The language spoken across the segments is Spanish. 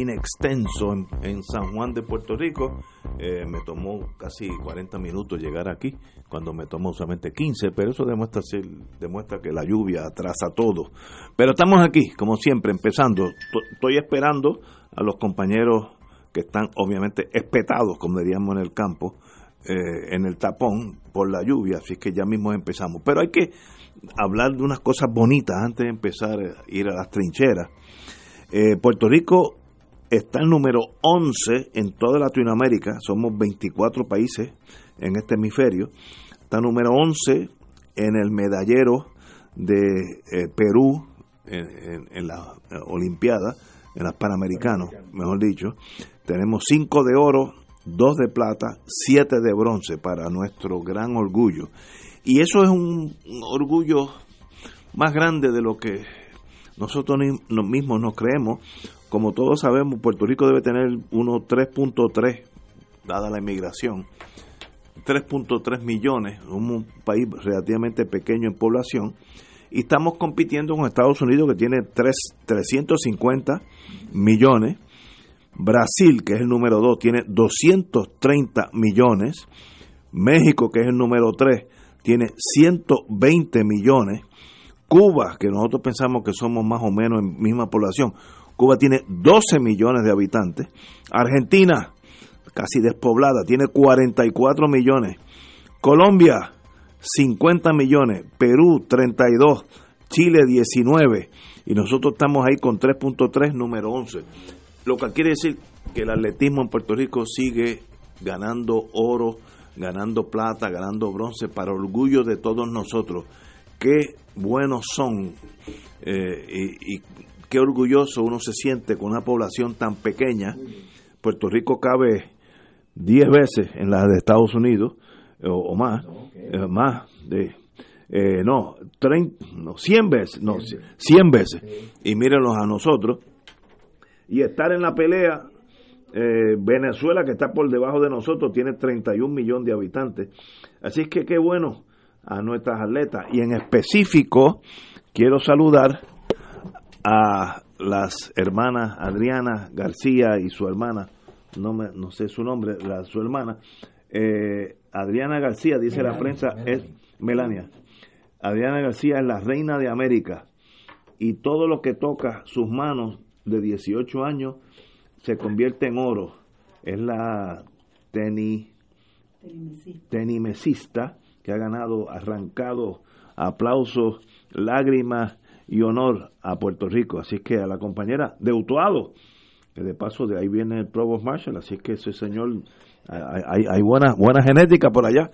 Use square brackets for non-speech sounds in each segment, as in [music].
inextenso en, en San Juan de Puerto Rico. Eh, me tomó casi 40 minutos llegar aquí, cuando me tomó solamente 15, pero eso demuestra, ser, demuestra que la lluvia atrasa todo. Pero estamos aquí, como siempre, empezando. Estoy esperando a los compañeros que están obviamente espetados, como diríamos en el campo, eh, en el tapón por la lluvia, así que ya mismo empezamos. Pero hay que hablar de unas cosas bonitas antes de empezar a ir a las trincheras. Eh, Puerto Rico está el número 11 en toda Latinoamérica, somos 24 países en este hemisferio, está número 11 en el medallero de eh, Perú en, en- en la eh, Olimpiada, en las Panamericanos, mejor dicho. Tenemos 5 de oro, 2 de plata, 7 de bronce para nuestro gran orgullo. Y eso es un, un orgullo más grande de lo que nosotros mismos nos creemos. Como todos sabemos, Puerto Rico debe tener uno 3.3, dada la inmigración. 3.3 millones, un país relativamente pequeño en población, y estamos compitiendo con Estados Unidos que tiene 3, 350 millones, Brasil, que es el número 2, tiene 230 millones, México, que es el número 3, tiene 120 millones, Cuba, que nosotros pensamos que somos más o menos en misma población, Cuba tiene 12 millones de habitantes, Argentina, casi despoblada, tiene 44 millones, Colombia, 50 millones, Perú, 32, Chile, 19, y nosotros estamos ahí con 3.3, número 11. Lo que quiere decir que el atletismo en Puerto Rico sigue ganando oro, ganando plata, ganando bronce, para orgullo de todos nosotros. Qué buenos son eh, y, y qué orgulloso uno se siente con una población tan pequeña. Puerto Rico cabe 10 veces en la de Estados Unidos o, o más, eh, más de eh, no, 30, no, 100 veces, no, 100 veces. Y mírenlos a nosotros y estar en la pelea. eh, Venezuela, que está por debajo de nosotros, tiene 31 millones de habitantes. Así que qué bueno a nuestras atletas. Y en específico, quiero saludar a las hermanas Adriana García y su hermana, no, me, no sé su nombre, la, su hermana. Eh, Adriana García, dice la prensa, es Melania. Adriana García es la reina de América y todo lo que toca sus manos de 18 años se convierte en oro. Es la teni, tenimesista que ha ganado, arrancado aplausos, lágrimas y honor a Puerto Rico. Así que a la compañera de Utuado, que de paso de ahí viene el Provost Marshall, así que ese señor, hay, buena, buena genética por allá.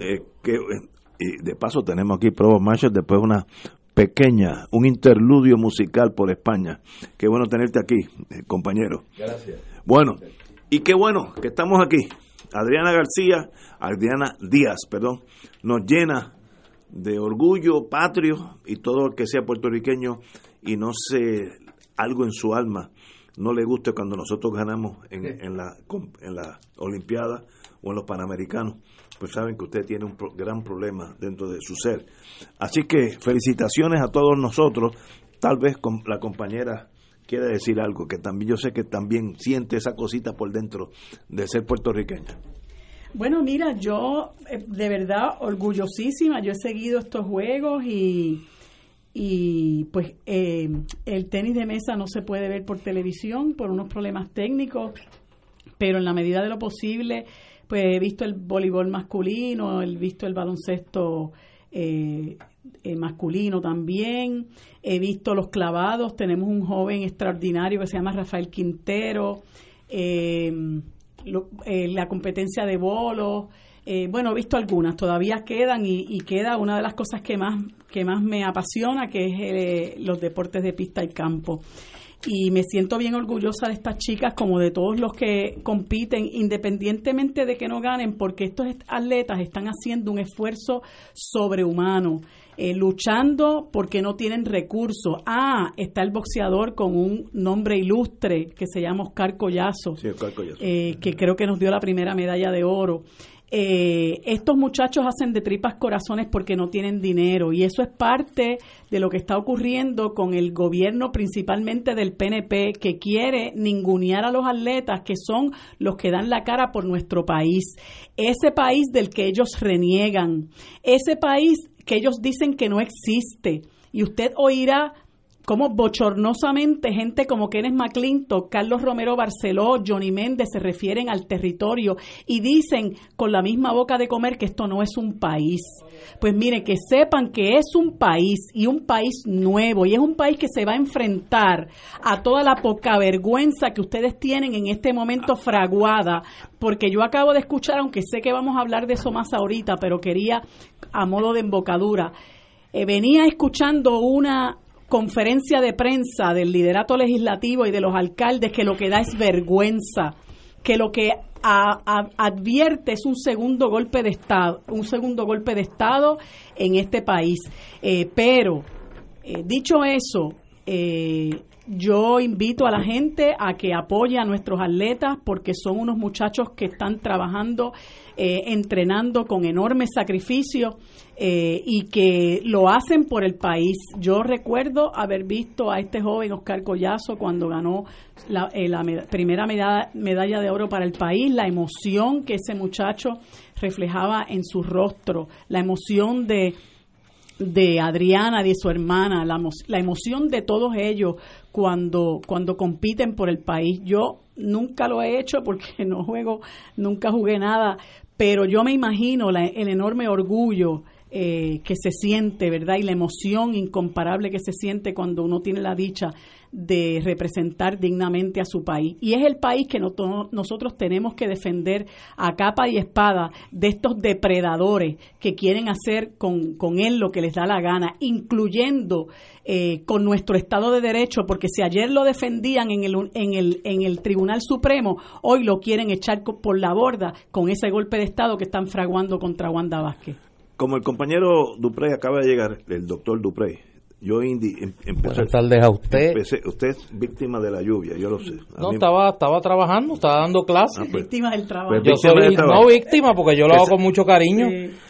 Eh, que, eh, y de paso tenemos aquí Provost Marshall, después una pequeña, un interludio musical por España. Qué bueno tenerte aquí, eh, compañero. Gracias. Bueno, y qué bueno que estamos aquí. Adriana García, Adriana Díaz, perdón, nos llena de orgullo patrio y todo el que sea puertorriqueño y no sé, algo en su alma no le guste cuando nosotros ganamos en, en la, en la Olimpiada o en los Panamericanos, pues saben que usted tiene un pro- gran problema dentro de su ser. Así que felicitaciones a todos nosotros, tal vez con la compañera quiere decir algo, que también yo sé que también siente esa cosita por dentro de ser puertorriqueña. Bueno, mira, yo eh, de verdad orgullosísima, yo he seguido estos juegos y, y pues eh, el tenis de mesa no se puede ver por televisión por unos problemas técnicos, pero en la medida de lo posible, pues he visto el voleibol masculino, he visto el baloncesto eh, eh, masculino también, he visto los clavados, tenemos un joven extraordinario que se llama Rafael Quintero, eh, lo- eh, la competencia de bolos, eh, bueno, he visto algunas, todavía quedan y, y queda una de las cosas que más, que más me apasiona, que es eh, los deportes de pista y campo. y me siento bien orgullosa de estas chicas como de todos los que compiten independientemente de que no ganen porque estos atletas están haciendo un esfuerzo sobrehumano eh, luchando porque no tienen recursos. Ah, está el boxeador con un nombre ilustre que se llama Oscar Collazo, eh, que creo que nos dio la primera medalla de oro. Eh, estos muchachos hacen de tripas corazones porque no tienen dinero y eso es parte de lo que está ocurriendo con el gobierno principalmente del PNP que quiere ningunear a los atletas que son los que dan la cara por nuestro país, ese país del que ellos reniegan, ese país que ellos dicen que no existe. Y usted oirá como bochornosamente gente como Kenneth McClintock, Carlos Romero Barceló, Johnny Méndez se refieren al territorio y dicen con la misma boca de comer que esto no es un país. Pues miren, que sepan que es un país y un país nuevo y es un país que se va a enfrentar a toda la poca vergüenza que ustedes tienen en este momento fraguada, porque yo acabo de escuchar, aunque sé que vamos a hablar de eso más ahorita, pero quería a modo de embocadura. Eh, venía escuchando una conferencia de prensa del liderato legislativo y de los alcaldes que lo que da es vergüenza, que lo que advierte es un segundo golpe de estado, un segundo golpe de estado en este país. Eh, pero eh, dicho eso, eh, yo invito a la gente a que apoye a nuestros atletas porque son unos muchachos que están trabajando, entrenando con enorme sacrificio eh, y que lo hacen por el país. Yo recuerdo haber visto a este joven Oscar Collazo cuando ganó la, eh, primera medalla, medalla de oro para el país, la emoción que ese muchacho reflejaba en su rostro, la emoción de de Adriana, de su hermana, la, la emoción de todos ellos cuando, cuando compiten por el país. Yo nunca lo he hecho porque [laughs] no juego, nunca jugué nada, pero yo me imagino el enorme orgullo eh, que se siente, ¿verdad? Y la emoción incomparable que se siente cuando uno tiene la dicha de representar dignamente a su país. Y es el país que nosotros tenemos que defender a capa y espada de estos depredadores que quieren hacer con, con él lo que les da la gana, incluyendo eh, con nuestro Estado de Derecho, porque si ayer lo defendían en el, en, el, en el Tribunal Supremo, hoy lo quieren echar por la borda con ese golpe de Estado que están fraguando contra Wanda Vázquez como el compañero Duprey acaba de llegar, el doctor Duprey, yo indi, em, empecé, a usted. usted es víctima de la lluvia, yo lo sé. no, estaba estaba trabajando, estaba dando clases. Ah, pues, víctima del trabajo. Pues yo soy, no víctima, porque yo lo hago con mucho cariño,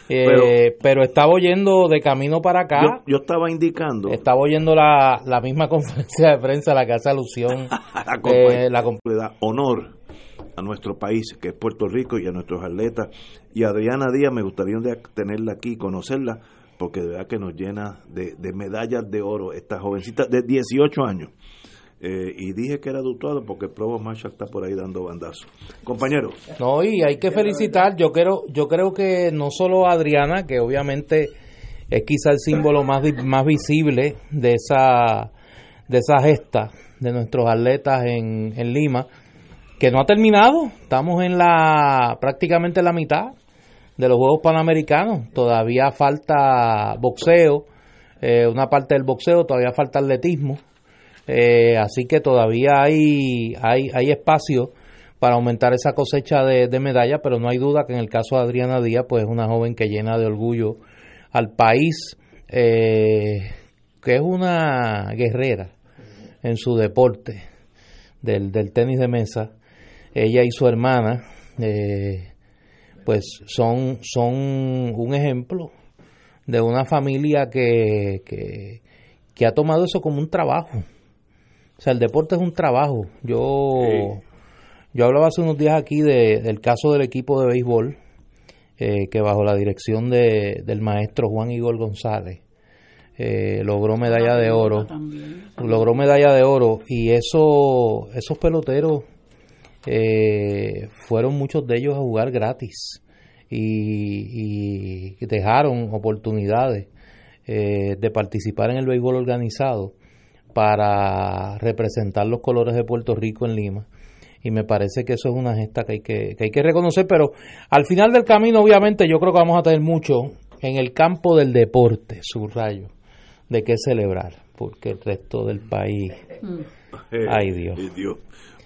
eh, pero, estaba oyendo de camino para acá. Yo, estaba indicando. Estaba oyendo la, la misma [laughs] conferencia de prensa a la que hace alusión. [laughs] la, la honor a nuestro país, que es Puerto Rico, y a nuestros atletas. Y Adriana Díaz, me gustaría un día tenerla aquí y conocerla, porque de verdad que nos llena de, medallas de oro esta jovencita de 18 años. Eh, y dije que era adultado porque el Provo Marshall está por ahí dando bandazos. Compañero. No, y hay que felicitar, yo creo, yo creo que no solo Adriana, que obviamente es quizá el símbolo más, más visible de esa, de esa gesta de nuestros atletas en, en Lima, que no ha terminado. Estamos en la prácticamente en la mitad de los Juegos Panamericanos. Todavía falta boxeo, eh, una parte del boxeo, todavía falta atletismo. Eh, así que todavía hay, hay, hay espacio para aumentar esa cosecha de, de medallas, pero no hay duda que en el caso de Adriana Díaz, pues es una joven que llena de orgullo al país, eh, que es una guerrera en su deporte del, del tenis de mesa ella y su hermana, eh, pues son, son un ejemplo de una familia que, que, ha tomado eso como un trabajo. O sea, el deporte es un trabajo. Yo, yo hablaba hace unos días aquí de, del caso del equipo de béisbol, eh, que bajo la dirección de, del maestro Juan Igor González, eh, logró medalla de oro. Logró medalla de oro y eso, esos peloteros eh, fueron muchos de ellos a jugar gratis y, dejaron oportunidades eh, de participar en el béisbol organizado para representar los colores de Puerto Rico en Lima y me parece que eso es una gesta que hay que, que hay que reconocer, pero al final del camino obviamente yo creo que vamos a tener mucho en el campo del deporte, subrayo, de qué celebrar. porque el resto del país... [laughs] Ay, Dios.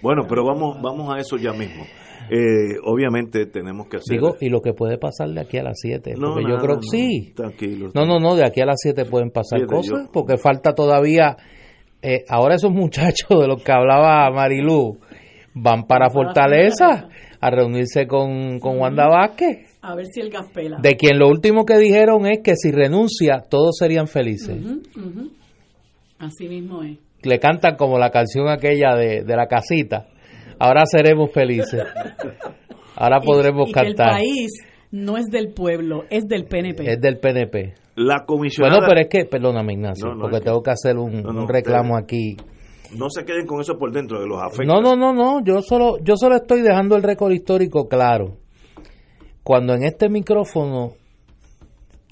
Bueno, pero vamos, vamos a eso ya mismo. Eh, obviamente tenemos que hacer... Digo, y lo que puede pasar de aquí a las 7, No, porque yo creo no, que sí. tranquilo. No, no, no, de aquí a las 7 pueden pasar Fíjate, cosas, yo- porque falta todavía... eh, ahora esos [laughs] muchachos de los que hablaba Marilú van para Fortaleza a reunirse con, con Wanda Vázquez, A ver si el gas pela. de quien lo último que dijeron es que si renuncia todos serían felices. Así mismo es. Le cantan como la canción aquella de, de la casita. Ahora seremos felices. Ahora podremos y, y que el cantar. país no es del pueblo, es del PNP. Es del PNP. La comisionada... Bueno, pero es que, perdóname Ignacio, No, no, porque es que- tengo que hacer un, No, no, un reclamo aquí. No se queden con eso por dentro, de los afecta. No, no, no, no, yo solo, yo solo estoy dejando el récord histórico claro. Cuando en este micrófono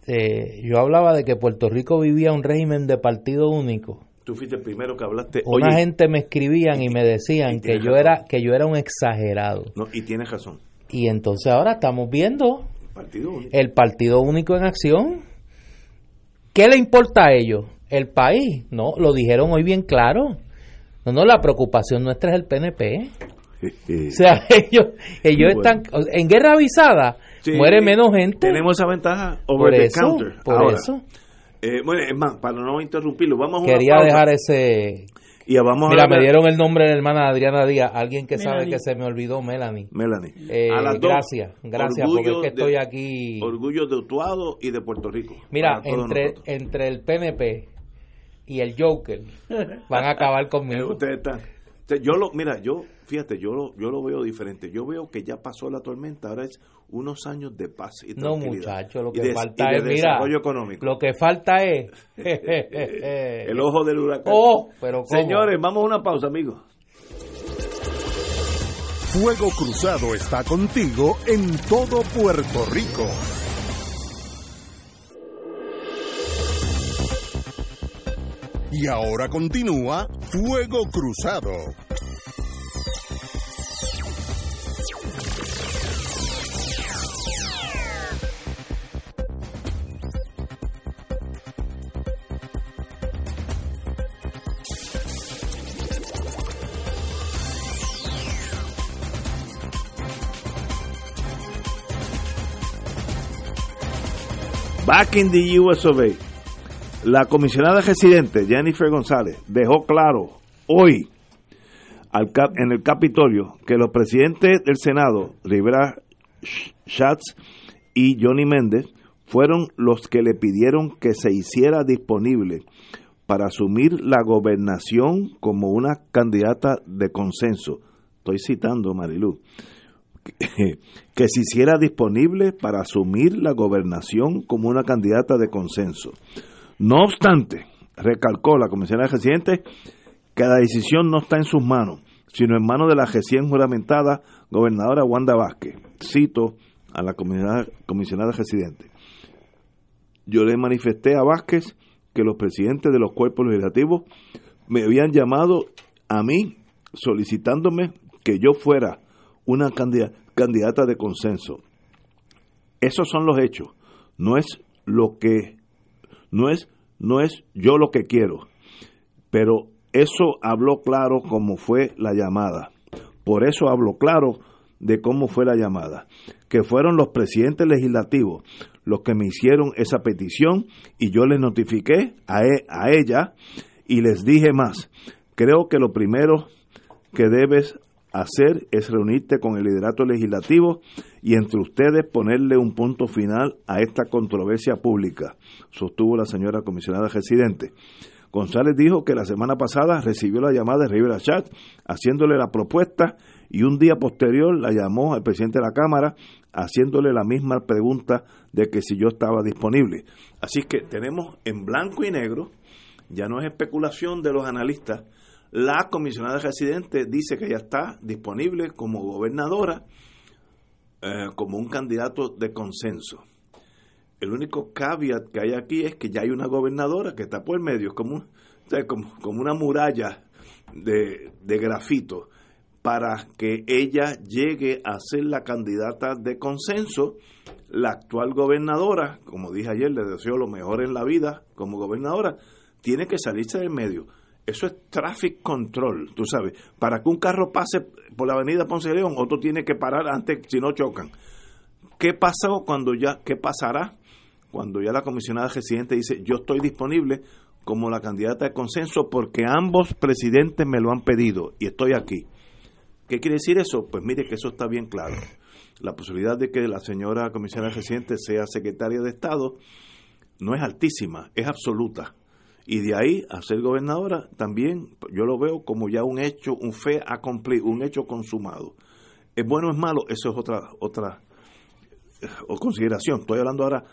eh, yo hablaba de que Puerto Rico vivía un régimen de partido único, Tú fuiste el primero que hablaste. una Oye, gente me escribían y me y decían que yo razón. era que yo era un exagerado. no, y tienes razón. Y entonces ahora estamos viendo Partido único. el partido único en acción. ¿Qué le importa a ellos? El país, no, lo dijeron hoy bien claro. No, no, la preocupación nuestra es el PNP. O sea, [laughs] ellos, ellos Bueno. están en guerra avisada, Sí, muere menos gente. Tenemos esa ventaja por over the eso, counter. por Ahora, eso. Eh, bueno, es más, para no interrumpirlo, vamos a Quería pausa dejar ese. y vamos Mira, a me dieron el nombre de la hermana Adriana Díaz, alguien que sabe que se me olvidó, Melanie. Melanie. Eh, a las dos, gracias, gracias, porque es orgullo que de- estoy aquí. Orgullo de Utuado y de Puerto Rico. Mira, entre, nosotros. entre el PNP y el Joker van a acabar [laughs] Eh, conmigo. están. Usted- Yo lo, mira, yo, fíjate, yo lo, yo lo veo diferente. Yo veo que ya pasó la tormenta, ahora es unos años de paz y No, tranquilidad. muchacho, lo que de- falta es, mira, desarrollo económico. lo que falta es... [laughs] El ojo del huracán. Oh, pero ¿cómo? Señores, vamos a una pausa, amigos. Fuego Cruzado está contigo en todo Puerto Rico. Y ahora continúa Fuego Cruzado. Back in the US of. La comisionada residente Jennifer González dejó claro hoy al cap- en el Capitolio que los presidentes del Senado, Rivera Sch- Schatz y Johnny Méndez, fueron los que le pidieron que se hiciera disponible para asumir la gobernación como una candidata de consenso. Estoy citando, Marilu [laughs] que se hiciera disponible para asumir la gobernación como una candidata de consenso. No obstante, recalcó la comisionada residente que la decisión no está en sus manos, sino en manos de la recién juramentada gobernadora Wanda Vázquez. Cito a la comisionada, comisionada residente. Yo le manifesté a Vázquez que los presidentes de los cuerpos legislativos me habían llamado a mí solicitándome que yo fuera una candida- candidata de consenso. Esos son los hechos. No es lo que no es no es yo lo que quiero, pero eso habló claro cómo fue la llamada. Por eso habló claro de cómo fue la llamada, que fueron los presidentes legislativos los que me hicieron esa petición y yo les notifiqué a, e- a ella y les dije más. Creo que lo primero que debes hacer es reunirte con el liderato legislativo y entre ustedes ponerle un punto final a esta controversia pública, sostuvo la señora comisionada residente. González dijo que la semana pasada recibió la llamada de Rivera Chat haciéndole la propuesta y un día posterior la llamó al presidente de la Cámara haciéndole la misma pregunta de que si yo estaba disponible. Así que tenemos en blanco y negro, ya no es especulación de los analistas, la comisionada residente dice que ya está disponible como gobernadora, eh, como un candidato de consenso. El único caveat que hay aquí es que ya hay una gobernadora que está por el medio, como, un- o sea, como una muralla de, de grafito para que ella llegue a ser la candidata de consenso. La actual gobernadora, como dije ayer, le deseo lo mejor en la vida como gobernadora, tiene que salirse del medio. Eso es traffic control, tú sabes. Para que un carro pase por la avenida Ponce de León, otro tiene que parar antes, si no chocan. ¿Qué pasó cuando ya, qué pasará cuando ya la comisionada residente dice, yo estoy disponible como la candidata de consenso porque ambos presidentes me lo han pedido y estoy aquí? ¿Qué quiere decir eso? Pues mire que eso está bien claro. La posibilidad de que la señora comisionada residente sea secretaria de Estado no es altísima, es absoluta y de ahí a ser gobernadora también yo lo veo como ya un hecho, un fe a cumplir, un hecho consumado. ¿Es bueno o es malo? Eso es otra otra o consideración. Estoy hablando ahora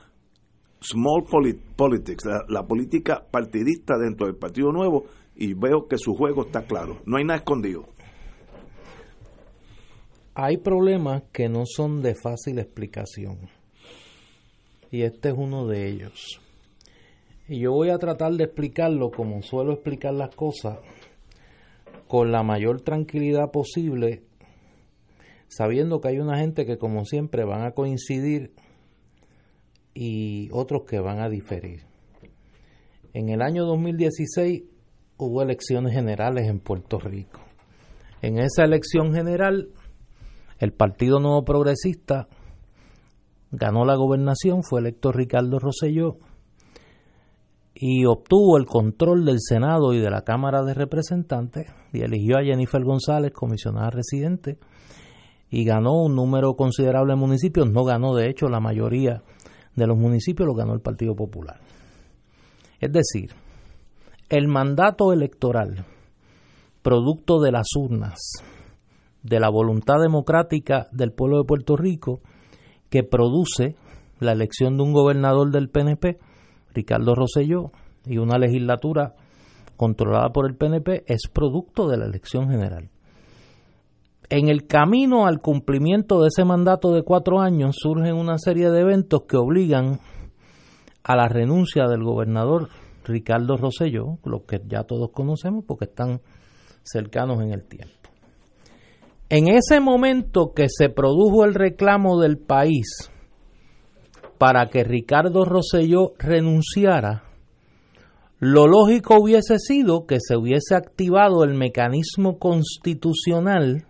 small politics, la, la, política partidista dentro del Partido Nuevo y veo que su juego está claro. No hay nada escondido. Hay problemas que no son de fácil explicación. Y este es uno de ellos. Y yo voy a tratar de explicarlo como suelo explicar las cosas, con la mayor tranquilidad posible, sabiendo que hay una gente que como siempre van a coincidir y otros que van a diferir. En el año 2016 hubo elecciones generales en Puerto Rico. En esa elección general, el Partido Nuevo Progresista ganó la gobernación, fue electo Ricardo Rosselló y obtuvo el control del Senado y de la Cámara de Representantes y eligió a Jennifer González, comisionada residente, y ganó un número considerable de municipios. No ganó, de hecho, la mayoría de los municipios, lo ganó el Partido Popular. Es decir, el mandato electoral, producto de las urnas, de la voluntad democrática del pueblo de Puerto Rico, que produce la elección de un gobernador del PNP, Ricardo Rosselló y una legislatura controlada por el PNP es producto de la elección general. En el camino al cumplimiento de ese mandato de cuatro años surgen una serie de eventos que obligan a la renuncia del gobernador Ricardo Rosselló, los que ya todos conocemos porque están cercanos en el tiempo. En ese momento que se produjo el reclamo del país para que Ricardo Rosselló renunciara, lo lógico hubiese sido que se hubiese activado el mecanismo constitucional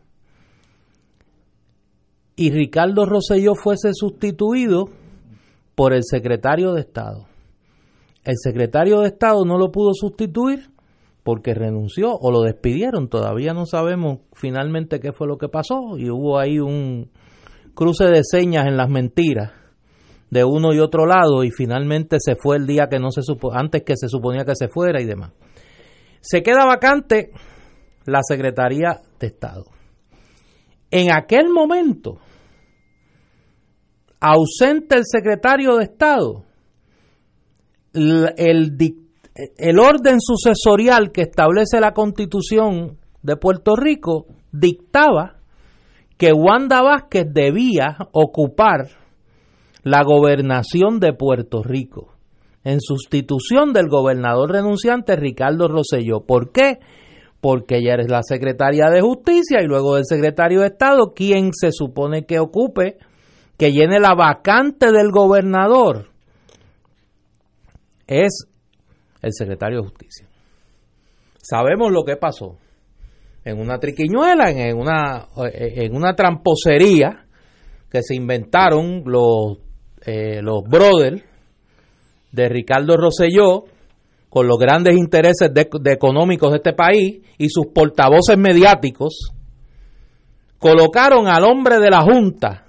y Ricardo Rosselló fuese sustituido por el secretario de Estado. El secretario de Estado no lo pudo sustituir porque renunció o lo despidieron. Todavía no sabemos finalmente qué fue lo que pasó y hubo ahí un cruce de señas en las mentiras de uno y otro lado y finalmente se fue el día que no se supo, antes que se suponía que se fuera y demás. Se queda vacante la Secretaría de Estado. En aquel momento, ausente el secretario de Estado, el, el orden sucesorial que establece la constitución de Puerto Rico dictaba que Wanda Vázquez debía ocupar la gobernación de Puerto Rico en sustitución del gobernador renunciante Ricardo Rosselló. ¿Por qué? Porque ella es la secretaria de Justicia y luego del secretario de Estado, quien se supone que ocupe, que llene la vacante del gobernador, es el secretario de Justicia. Sabemos lo que pasó en una triquiñuela, en una, en una tramposería que se inventaron los eh, los brothers de Ricardo Rosselló, con los grandes intereses de, económicos de este país y sus portavoces mediáticos, colocaron al hombre de la Junta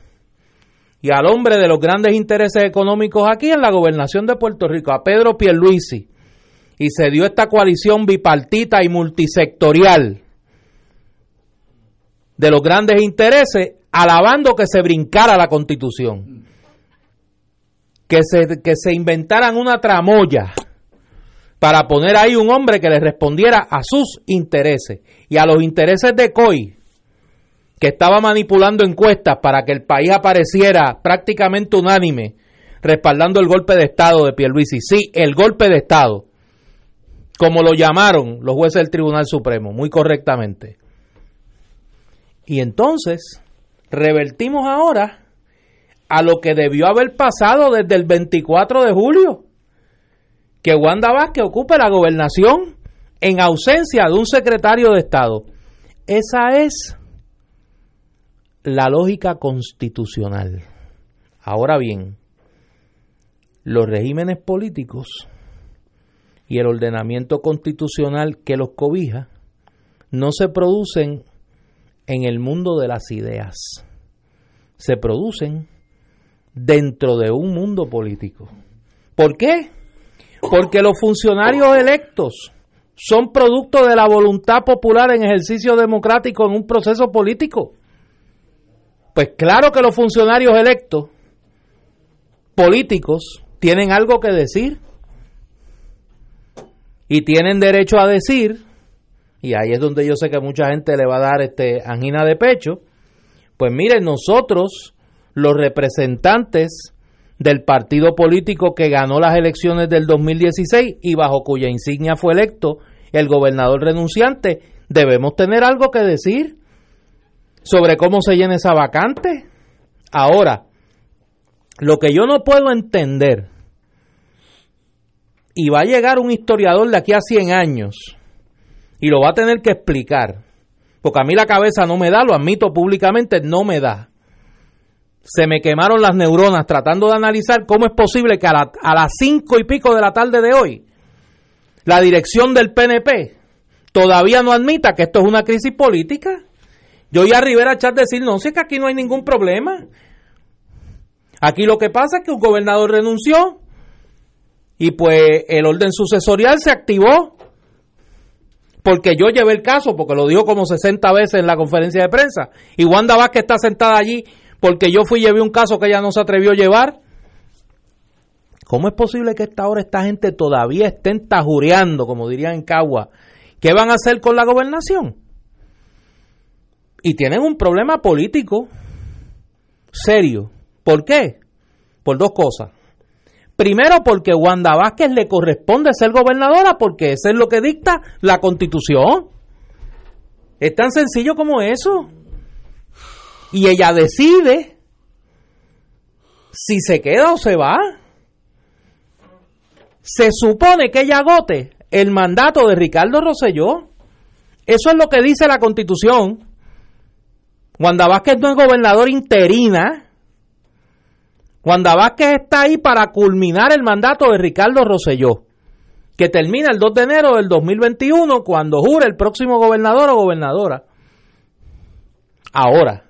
y al hombre de los grandes intereses económicos aquí en la gobernación de Puerto Rico, a Pedro Pierluisi, y se dio esta coalición bipartita y multisectorial de los grandes intereses, alabando que se brincara la constitución que se, que se inventaran una tramoya para poner ahí un hombre que le respondiera a sus intereses y a los intereses de COI, que estaba manipulando encuestas para que el país apareciera prácticamente unánime, respaldando el golpe de Estado de Pierluisi. Sí, el golpe de Estado, como lo llamaron los jueces del Tribunal Supremo, muy correctamente. Y entonces, revertimos ahora a lo que debió haber pasado desde el 24 de julio, que Wanda Vázquez ocupe la gobernación en ausencia de un secretario de Estado. Esa es la lógica constitucional. Ahora bien, los regímenes políticos y el ordenamiento constitucional que los cobija no se producen en el mundo de las ideas, se producen dentro de un mundo político. ¿Por qué? Porque los funcionarios electos son producto de la voluntad popular en ejercicio democrático en un proceso político. Pues claro que los funcionarios electos políticos tienen algo que decir y tienen derecho a decir, y ahí es donde yo sé que mucha gente le va a dar este angina de pecho, pues miren, nosotros, los representantes del partido político que ganó las elecciones del 2016 y bajo cuya insignia fue electo el gobernador renunciante, debemos tener algo que decir sobre cómo se llena esa vacante. Ahora, lo que yo no puedo entender y va a llegar un historiador de aquí a 100 años y lo va a tener que explicar, porque a mí la cabeza no me da, lo admito públicamente, no me da. Se me quemaron las neuronas tratando de analizar cómo es posible que a, las cinco y pico de la tarde de hoy la dirección del PNP todavía no admita que esto es una crisis política. Yo ya a Rivera echar decir, no, si es que aquí no hay ningún problema. Aquí lo que pasa es que un gobernador renunció, y pues el orden sucesorial se activó porque yo llevé el caso, porque lo dijo como 60 veces en la conferencia de prensa. Y Wanda Vázquez está sentada allí porque yo fui y llevé un caso que ella no se atrevió a llevar. ¿Cómo es posible que esta hora esta gente todavía estén tajureando, como dirían en Cagua? ¿Qué van a hacer con la gobernación? Y tienen un problema político serio. ¿Por qué? Por dos cosas. Primero porque Wanda Vázquez le corresponde ser gobernadora porque eso es lo que dicta la constitución. Es tan sencillo como eso. Y ella decide si se queda o se va. Se supone que ella agote el mandato de Ricardo Rosselló. Eso es lo que dice la constitución. Wanda Vázquez no es gobernador interina Wanda Vázquez está ahí para culminar el mandato de Ricardo Rosselló, que termina el 2 de enero del 2021 cuando jure el próximo gobernador o gobernadora. Ahora,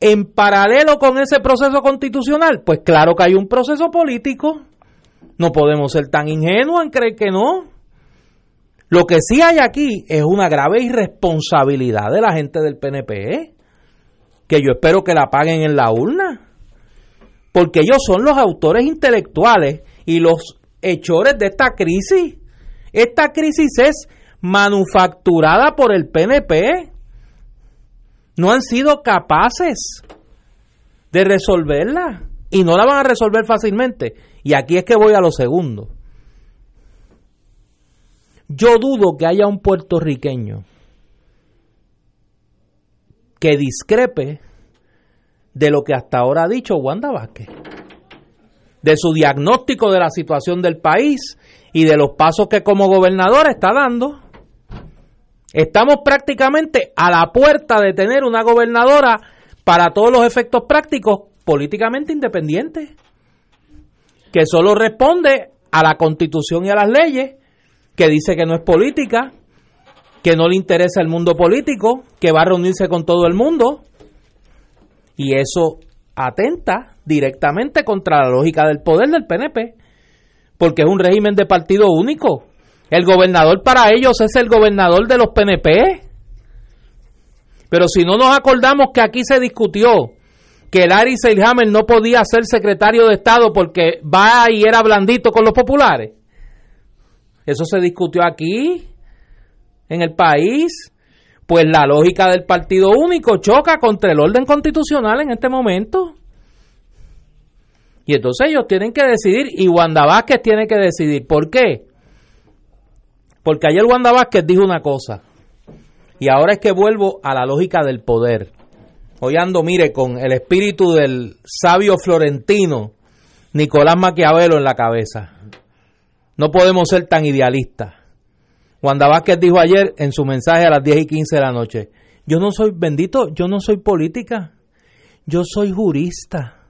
en paralelo con ese proceso constitucional, pues claro que hay un proceso político. No podemos ser tan ingenuos en creer que no. Lo que sí hay aquí es una grave irresponsabilidad de la gente del PNP, que yo espero que la paguen en la urna porque ellos son los autores intelectuales y los hechores de esta crisis. Esta crisis es manufacturada por el PNP. No han sido capaces de resolverla y no la van a resolver fácilmente. Y aquí es que voy a lo segundo. Yo dudo que haya un puertorriqueño que discrepe de lo que hasta ahora ha dicho Wanda Vázquez, de su diagnóstico de la situación del país y de los pasos que como gobernador está dando. Estamos prácticamente a la puerta de tener una gobernadora para todos los efectos prácticos políticamente independiente, que solo responde a la constitución y a las leyes, que dice que no es política, que no le interesa el mundo político, que va a reunirse con todo el mundo, y eso atenta directamente contra la lógica del poder del PNP, porque es un régimen de partido único. El gobernador para ellos es el gobernador de los PNP. Pero si no nos acordamos que aquí se discutió que Larry Seilhammer no podía ser secretario de Estado porque va y era blandito con los populares. Eso se discutió aquí, en el país pues la lógica del partido único choca contra el orden constitucional en este momento. Y entonces ellos tienen que decidir y Wanda Vázquez tiene que decidir. ¿Por qué? Porque ayer Wanda Vázquez dijo una cosa. Y ahora es que vuelvo a la lógica del poder. Hoy ando, mire, con el espíritu del sabio florentino Nicolás Maquiavelo en la cabeza. No podemos ser tan idealistas. Wanda Vázquez dijo ayer en su mensaje a las 10 y 15 de la noche, yo no soy bendito, yo no soy política, yo soy jurista.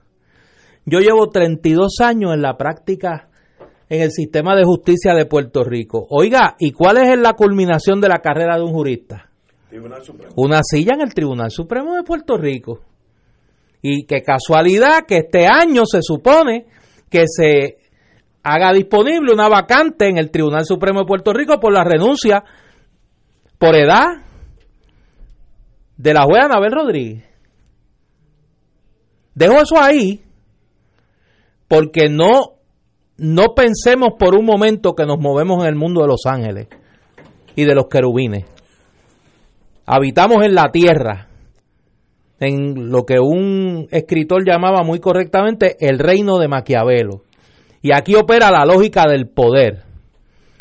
Yo llevo 32 años en la práctica en el sistema de justicia de Puerto Rico. Oiga, ¿y cuál es la culminación de la carrera de un jurista? Una silla en el Tribunal Supremo de Puerto Rico. Y qué casualidad que este año se supone que se haga disponible una vacante en el Tribunal Supremo de Puerto Rico por la renuncia por edad de la jueza Anabel Rodríguez. Dejo eso ahí porque no, no pensemos por un momento que nos movemos en el mundo de los ángeles y de los querubines. Habitamos en la tierra, en lo que un escritor llamaba muy correctamente el reino de Maquiavelo. Y aquí opera la lógica del poder.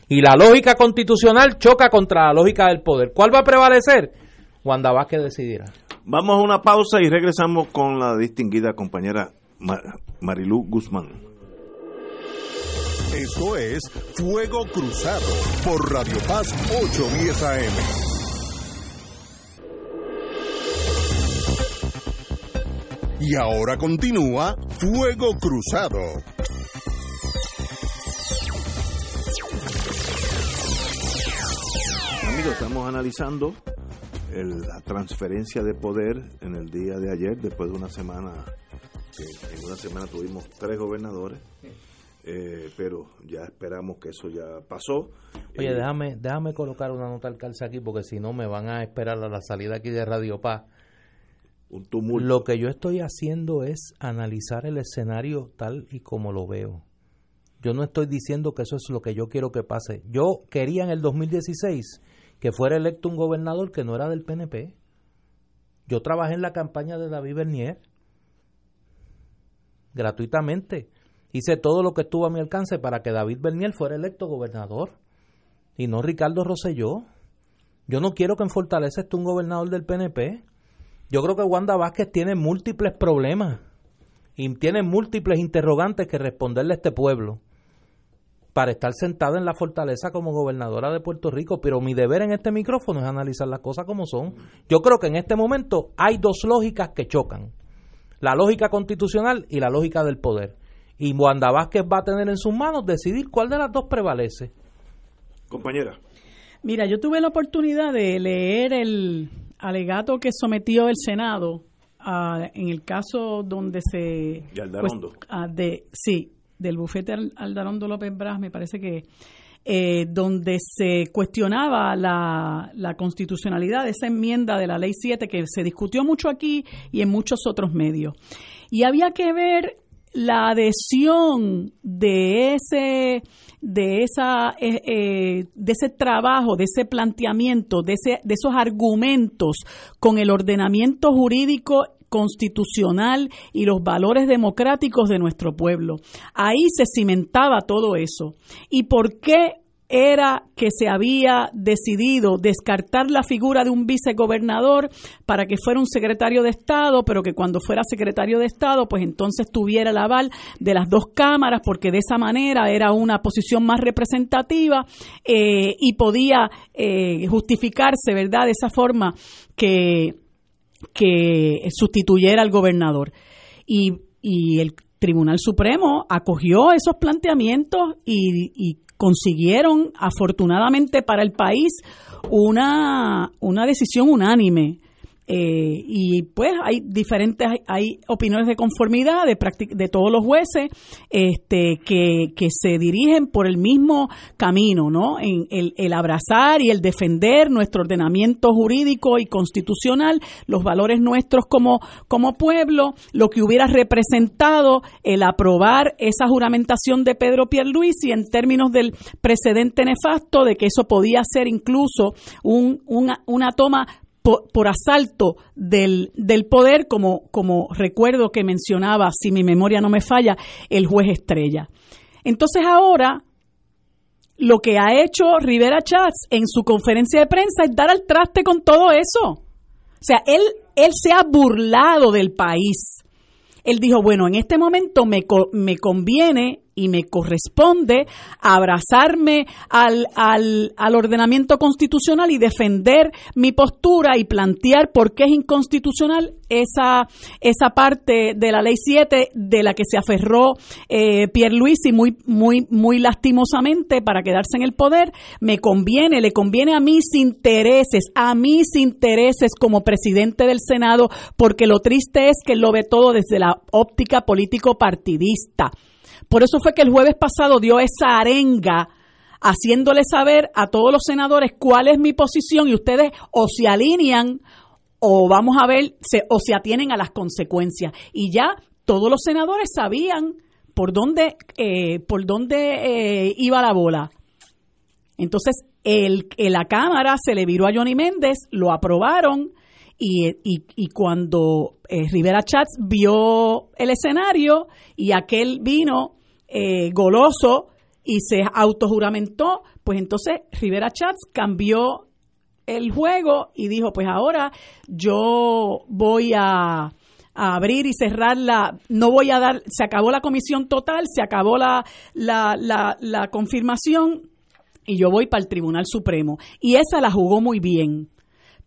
Y la lógica constitucional choca contra la lógica del poder. ¿Cuál va a prevalecer? Wanda Vázquez decidirá. Vamos a una pausa y regresamos con la distinguida compañera Marilú Guzmán. Esto es Fuego Cruzado por Radio Paz 810 AM. Y ahora continúa Fuego Cruzado. Amigos, estamos analizando la transferencia de poder en el día de ayer, después de una semana, en una semana tuvimos tres gobernadores, eh, pero ya esperamos que eso ya pasó. Oye, Eh, déjame, déjame colocar una nota al calce aquí porque si no me van a esperar a la salida aquí de Radio Paz. un tumulto. Lo que yo estoy haciendo es analizar el escenario tal y como lo veo. Yo no estoy diciendo que eso es lo que yo quiero que pase. Yo quería en el 2016 que fuera electo un gobernador que no era del PNP. Yo trabajé en la campaña de David Bernier gratuitamente. Hice todo lo que estuvo a mi alcance para que David Bernier fuera electo gobernador y no Ricardo Rosselló. Yo no quiero que en Fortaleza esté un gobernador del PNP. Yo creo que Wanda Vázquez tiene múltiples problemas y tiene múltiples interrogantes que responderle a este pueblo para estar sentada en la fortaleza como gobernadora de Puerto Rico, pero mi deber en este micrófono es analizar las cosas como son. Yo creo que en este momento hay dos lógicas que chocan, la lógica constitucional y la lógica del poder. Y Wanda Vázquez va a tener en sus manos decidir cuál de las dos prevalece. Compañera. Mira, yo tuve la oportunidad de leer el alegato que sometió el Senado ah, en el caso donde se... De Aldarondo. pues, ah, de, sí, del bufete Al- Aldarondo López Bras, me parece que... eh, donde se cuestionaba la, la constitucionalidad de esa enmienda de la Ley 7 que se discutió mucho aquí y en muchos otros medios. Y había que ver la adhesión de ese de esa eh, eh, de ese trabajo de ese planteamiento de ese de esos argumentos con el ordenamiento jurídico constitucional y los valores democráticos de nuestro pueblo. Ahí se cimentaba todo eso. Y por qué era que se había decidido descartar la figura de un vicegobernador para que fuera un secretario de Estado, pero que cuando fuera secretario de Estado, pues entonces tuviera el aval de las dos cámaras, porque de esa manera era una posición más representativa eh, y podía eh, justificarse, ¿verdad?, de esa forma que, que sustituyera al gobernador. Y, y el Tribunal Supremo acogió esos planteamientos y, y consiguieron, afortunadamente para el país, una, una decisión unánime. Eh, y pues hay diferentes, hay, opiniones de conformidad de, de todos los jueces este, que, que se dirigen por el mismo camino, ¿no? En el, el abrazar y el defender nuestro ordenamiento jurídico y constitucional, los valores nuestros como, como pueblo, lo que hubiera representado el aprobar esa juramentación de Pedro Pierluisi en términos del precedente nefasto de que eso podía ser incluso un, una, una toma por, asalto del, del poder, como, como recuerdo que mencionaba, si mi memoria no me falla, el juez Estrella. Entonces ahora lo que ha hecho Rivera Chats en su conferencia de prensa es dar al traste con todo eso. O sea, él, él se ha burlado del país. Él dijo, bueno, en este momento me, me conviene y me corresponde abrazarme al, al, al, ordenamiento constitucional y defender mi postura y plantear por qué es inconstitucional esa, esa parte de la ley 7 de la que se aferró eh, Pierluisi muy, muy, muy lastimosamente para quedarse en el poder. Me conviene, le conviene a mis intereses, a mis intereses como presidente del Senado, porque lo triste es que lo ve todo desde la óptica político-partidista. Por eso fue que el jueves pasado dio esa arenga haciéndole saber a todos los senadores cuál es mi posición y ustedes o se alinean o vamos a ver se, o se atienen a las consecuencias. Y ya todos los senadores sabían por dónde, eh, por dónde eh, iba la bola. Entonces, el, la Cámara se le viró a Johnny Méndez, lo aprobaron y, y, cuando eh, Rivera Chats vio el escenario y aquel vino eh, goloso y se autojuramentó, pues entonces Rivera Chats cambió el juego y dijo, pues ahora yo voy a, abrir y cerrar la, no voy a dar, se acabó la comisión total, se acabó la, la, la, la confirmación y yo voy para el Tribunal Supremo. Y esa la jugó muy bien.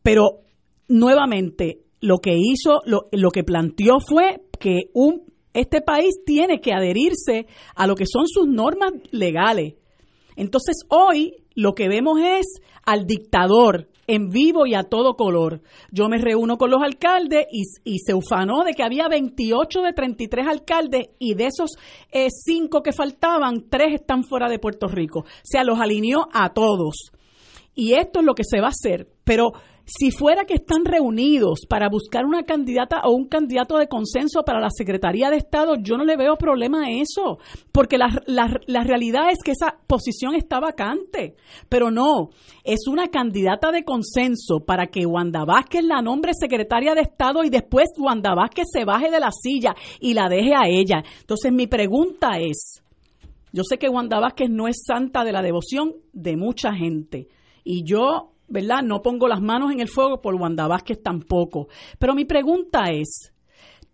Pero nuevamente, lo que hizo, lo, lo que planteó fue que un este país tiene que adherirse a lo que son sus normas legales. Entonces hoy lo que vemos es al dictador en vivo y a todo color. Yo me reúno con los alcaldes y, se ufanó de que había 28 de 33 alcaldes y de esos 5 eh, que faltaban, 3 están fuera de Puerto Rico. O sea, los alineó a todos. Y esto es lo que se va a hacer. Pero si fuera que están reunidos para buscar una candidata o un candidato de consenso para la Secretaría de Estado, yo no le veo problema a eso, porque la, la, realidad es que esa posición está vacante. Pero no, es una candidata de consenso para que Wanda Vázquez la nombre secretaria de Estado y después Wanda Vázquez se baje de la silla y la deje a ella. Entonces mi pregunta es, yo sé que Wanda Vázquez no es santa de la devoción de mucha gente. Y yo ¿verdad? No pongo las manos en el fuego por Wanda Vázquez tampoco. Pero mi pregunta es,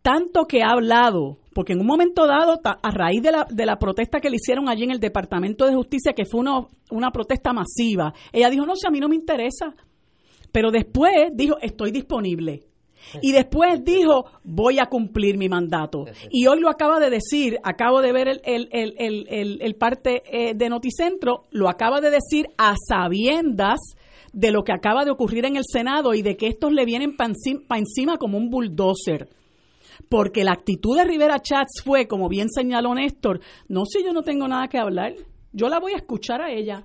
tanto que ha hablado, porque en un momento dado, a raíz de la, de la protesta que le hicieron allí en el Departamento de Justicia, que fue una, una protesta masiva, ella dijo, no sé, a mí no me interesa. Pero después dijo, estoy disponible. Y después dijo, voy a cumplir mi mandato. Y hoy lo acaba de decir, acabo de ver el, el, el, el parte eh, de Noticentro, lo acaba de decir a sabiendas de lo que acaba de ocurrir en el Senado y de que estos le vienen para encima, como un bulldozer. Porque la actitud de Rivera Chats fue, como bien señaló Néstor, no sé, yo no tengo nada que hablar, yo la voy a escuchar a ella.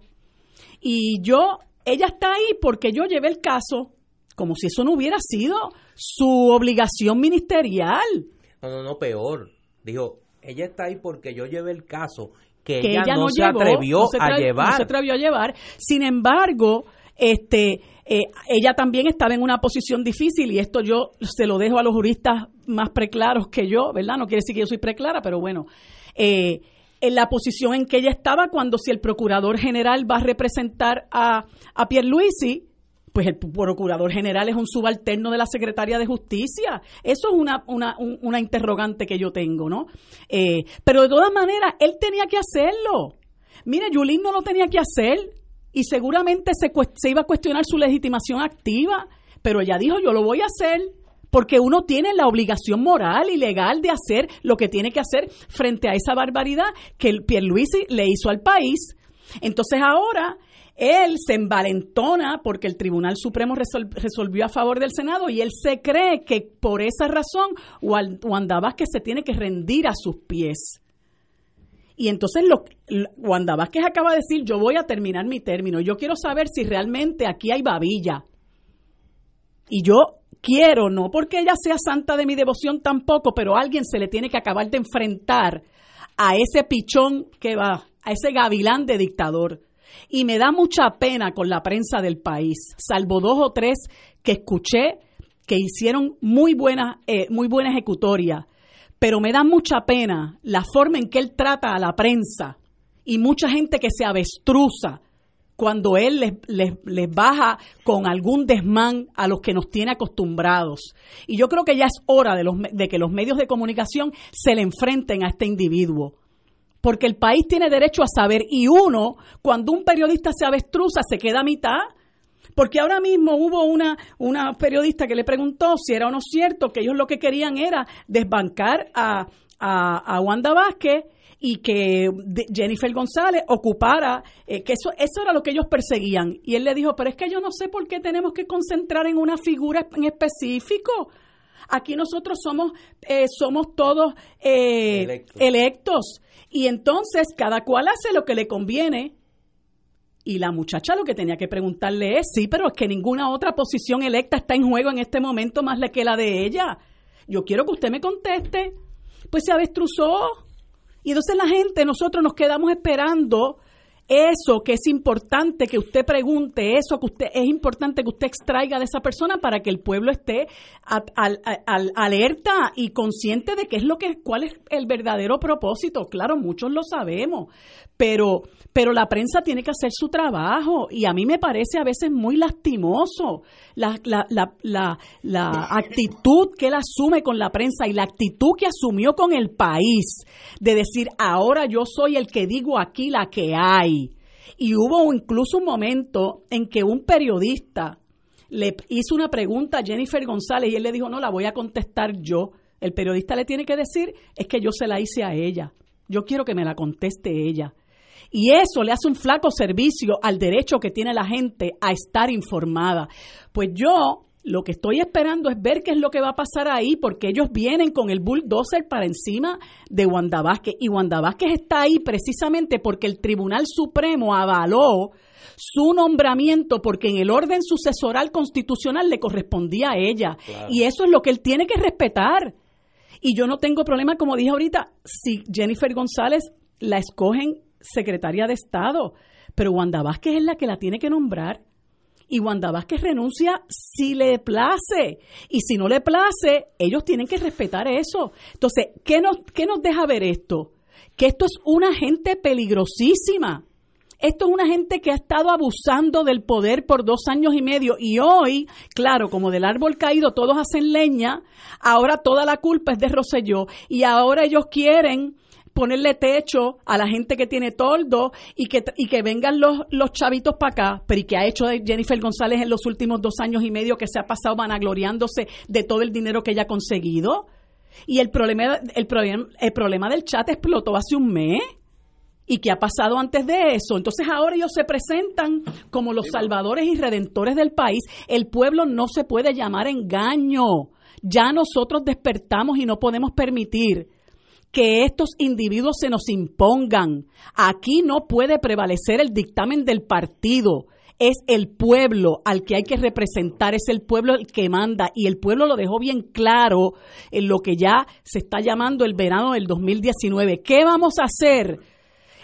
Y yo, ella está ahí porque yo llevé el caso, como si eso no hubiera sido su obligación ministerial. No, no, no, peor. Dijo, ella está ahí porque yo llevé el caso que, ella, no, se atrevió a llevar. No se atrevió a llevar. Sin embargo, este, eh, ella también estaba en una posición difícil y esto yo se lo dejo a los juristas más preclaros que yo, ¿verdad? No quiere decir que yo soy preclara, pero bueno. Eh, en la posición en que ella estaba cuando si el procurador general va a representar a, a Pierluisi, pues el procurador general es un subalterno de la secretaria de justicia. Eso es una, una, una interrogante que yo tengo, ¿no? Eh, pero de todas maneras, él tenía que hacerlo. Mire, Yulín no lo tenía que hacer y seguramente se, se iba a cuestionar su legitimación activa, pero ella dijo, yo lo voy a hacer porque uno tiene la obligación moral y legal de hacer lo que tiene que hacer frente a esa barbaridad que el Pierluisi le hizo al país. Entonces ahora él se envalentona porque el Tribunal Supremo resolvió a favor del Senado y él se cree que por esa razón Wanda Vázquez se tiene que rendir a sus pies. Y entonces lo, Wanda Vázquez acaba de decir, yo voy a terminar mi término. Yo quiero saber si realmente aquí hay babilla. Y yo quiero, no porque ella sea santa de mi devoción tampoco, pero alguien se le tiene que acabar de enfrentar a ese pichón que va, a ese gavilán de dictador. Y me da mucha pena con la prensa del país, salvo dos o tres que escuché que hicieron muy buena, eh, muy buena ejecutoria pero me da mucha pena la forma en que él trata a la prensa y mucha gente que se avestruza cuando él les, baja con algún desmán a los que nos tiene acostumbrados. Y yo creo que ya es hora de, los, de que los medios de comunicación se le enfrenten a este individuo, porque el país tiene derecho a saber y uno, cuando un periodista se avestruza, se queda a mitad. Porque ahora mismo hubo una, una periodista que le preguntó si era o no cierto que ellos lo que querían era desbancar a, a, Wanda Vázquez y que Jennifer González ocupara, eh, que eso, eso era lo que ellos perseguían. Y él le dijo, pero es que yo no sé por qué tenemos que concentrar en una figura en específico. Aquí nosotros somos, eh, somos todos eh, electos. Y entonces cada cual hace lo que le conviene. Y la muchacha lo que tenía que preguntarle es, sí, pero es que ninguna otra posición electa está en juego en este momento más que la de ella. Yo quiero que usted me conteste. Pues se avestruzó. Y entonces la gente, nosotros nos quedamos esperando eso que es importante que usted pregunte, eso que usted es importante que usted extraiga de esa persona para que el pueblo esté alerta y consciente de qué es lo que cuál es el verdadero propósito. Claro, muchos lo sabemos, pero pero la prensa tiene que hacer su trabajo y a mí me parece a veces muy lastimoso la, la, la, la, actitud que él asume con la prensa y la actitud que asumió con el país de decir ahora yo soy el que digo aquí la que hay. Y hubo incluso un momento en que un periodista le hizo una pregunta a Jennifer González y él le dijo, no, la voy a contestar yo. El periodista le tiene que decir, es que yo se la hice a ella. Yo quiero que me la conteste ella. Y eso le hace un flaco servicio al derecho que tiene la gente a estar informada. Pues yo lo que estoy esperando es ver qué es lo que va a pasar ahí, porque ellos vienen con el bulldozer para encima de Wanda Vázquez. Y Wanda Vázquez está ahí precisamente porque el Tribunal Supremo avaló su nombramiento porque en el orden sucesoral constitucional le correspondía a ella. Y eso es lo que él tiene que respetar. Y yo no tengo problema, como dije ahorita, si Jennifer González la escogen secretaria de Estado, pero Wanda Vázquez es la que la tiene que nombrar. Y Wanda Vázquez renuncia si le place. Y si no le place, ellos tienen que respetar eso. Entonces, ¿qué nos, qué nos deja ver esto? Que esto es una gente peligrosísima. Esto es una gente que ha estado abusando del poder por dos años y medio y hoy, claro, como del árbol caído todos hacen leña, ahora toda la culpa es de Rosselló y ahora ellos quieren ponerle techo a la gente que tiene toldo y que, y que vengan los, los chavitos para acá, pero ¿y qué ha hecho Jennifer González en los últimos dos años y medio que se ha pasado vanagloriándose de todo el dinero que ella ha conseguido? Y el problema, el, problema, el problema del chat explotó hace un mes. ¿Y qué ha pasado antes de eso? Entonces ahora ellos se presentan como los salvadores y redentores del país. El pueblo no se puede llamar engaño. Ya nosotros despertamos y no podemos permitir que estos individuos se nos impongan. Aquí no puede prevalecer el dictamen del partido. Es el pueblo al que hay que representar, es el pueblo el que manda. Y el pueblo lo dejó bien claro en lo que ya se está llamando el verano del 2019. ¿Qué vamos a hacer?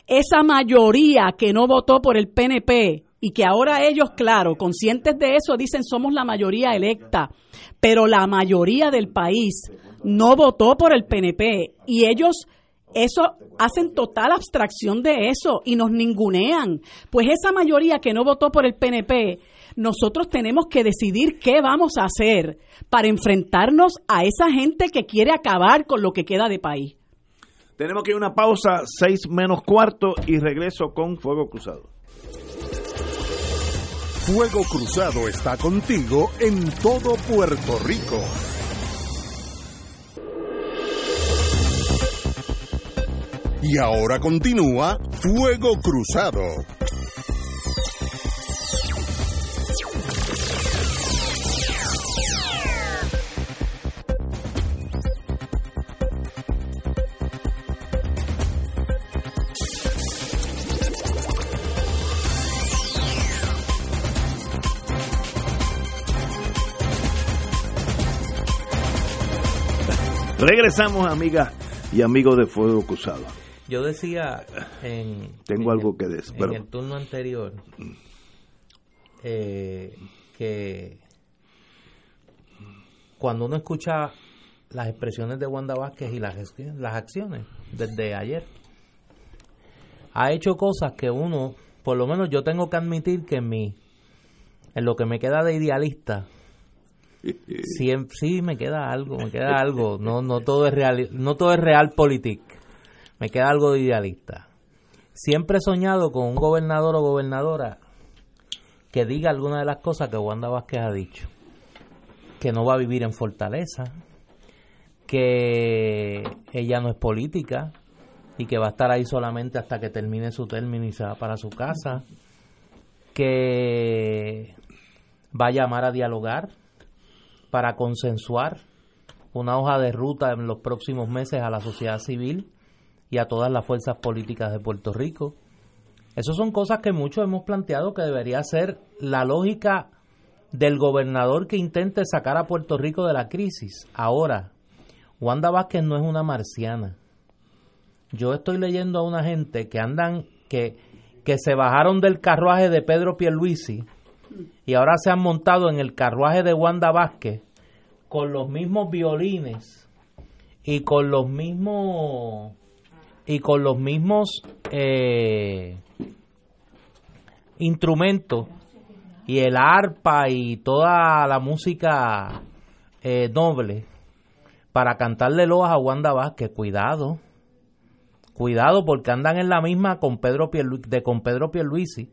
Esa mayoría que no votó por el PNP, y que ahora ellos, claro, conscientes de eso, dicen somos la mayoría electa, pero la mayoría del país no votó por el PNP y ellos eso hacen total abstracción de eso y nos ningunean. Pues esa mayoría que no votó por el PNP, nosotros tenemos que decidir qué vamos a hacer para enfrentarnos a esa gente que quiere acabar con lo que queda de país. Tenemos que ir a una pausa, seis menos cuarto, y regreso con Fuego Cruzado. Fuego Cruzado está contigo en todo Puerto Rico. Y ahora continúa Fuego Cruzado. Regresamos, amigas y amigos de Fuego Cruzado. Yo decía en. Tengo algo que decir. En el turno anterior eh, que cuando uno escucha las expresiones de Wanda Vázquez y las, las acciones desde ayer, ha hecho cosas que uno, por lo menos yo tengo que admitir que en mi, en lo que me queda de idealista, [laughs] sí, sí me queda algo, me queda algo, no, no [laughs] todo es real, no todo es real politic me queda algo de idealista. Siempre he soñado con un gobernador o gobernadora que diga alguna de las cosas que Wanda Vázquez ha dicho. Que no va a vivir en Fortaleza, que ella no es política y que va a estar ahí solamente hasta que termine su término y se va para su casa, que va a llamar a dialogar para consensuar una hoja de ruta en los próximos meses a la sociedad civil y a todas las fuerzas políticas de Puerto Rico. Esas son cosas que muchos hemos planteado que debería ser la lógica del gobernador que intente sacar a Puerto Rico de la crisis. Ahora, Wanda Vázquez no es una marciana. Yo estoy leyendo a una gente que andan, que, que se bajaron del carruaje de Pedro Pierluisi y ahora se han montado en el carruaje de Wanda Vázquez con los mismos violines y con los mismos y con los mismos eh, instrumentos y el arpa y toda la música eh, noble para cantarle loas a Wanda Vázquez, cuidado, cuidado porque andan en la misma con Pedro de con Pedro Pierluisi.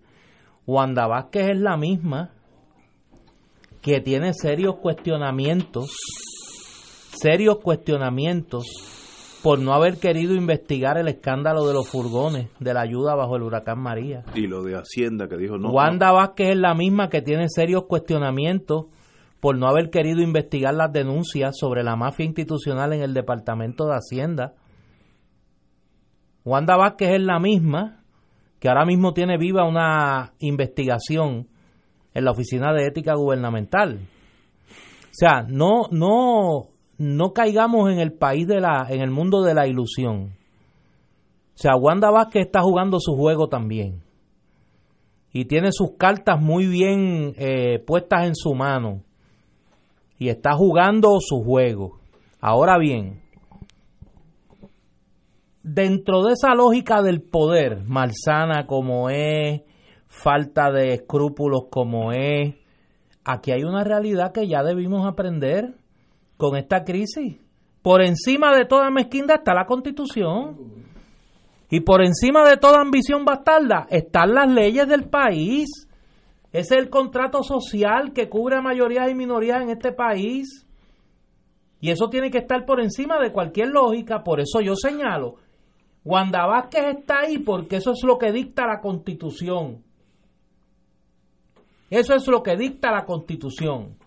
Wanda Vázquez es la misma que tiene serios cuestionamientos, serios cuestionamientos por no haber querido investigar el escándalo de los furgones de la ayuda bajo el huracán María. Y lo de Hacienda que dijo no. Wanda Vázquez es la misma que tiene serios cuestionamientos por no haber querido investigar las denuncias sobre la mafia institucional en el Departamento de Hacienda. Wanda Vázquez es la misma que ahora mismo tiene viva una investigación en la Oficina de Ética Gubernamental. O sea, no, no, no caigamos en el país de la, en el mundo de la ilusión. O sea, Wanda Vázquez está jugando su juego también. Y tiene sus cartas muy bien eh, puestas en su mano. Y está jugando su juego. Ahora bien, dentro de esa lógica del poder, malsana como es, falta de escrúpulos como es, aquí hay una realidad que ya debimos aprender con esta crisis. Por encima de toda mezquindad está la constitución. Y por encima de toda ambición bastarda están las leyes del país. Ese es el contrato social que cubre a mayorías y minorías en este país. Y eso tiene que estar por encima de cualquier lógica. Por eso yo señalo, Wanda Vázquez está ahí porque eso es lo que dicta la constitución. Eso es lo que dicta la constitución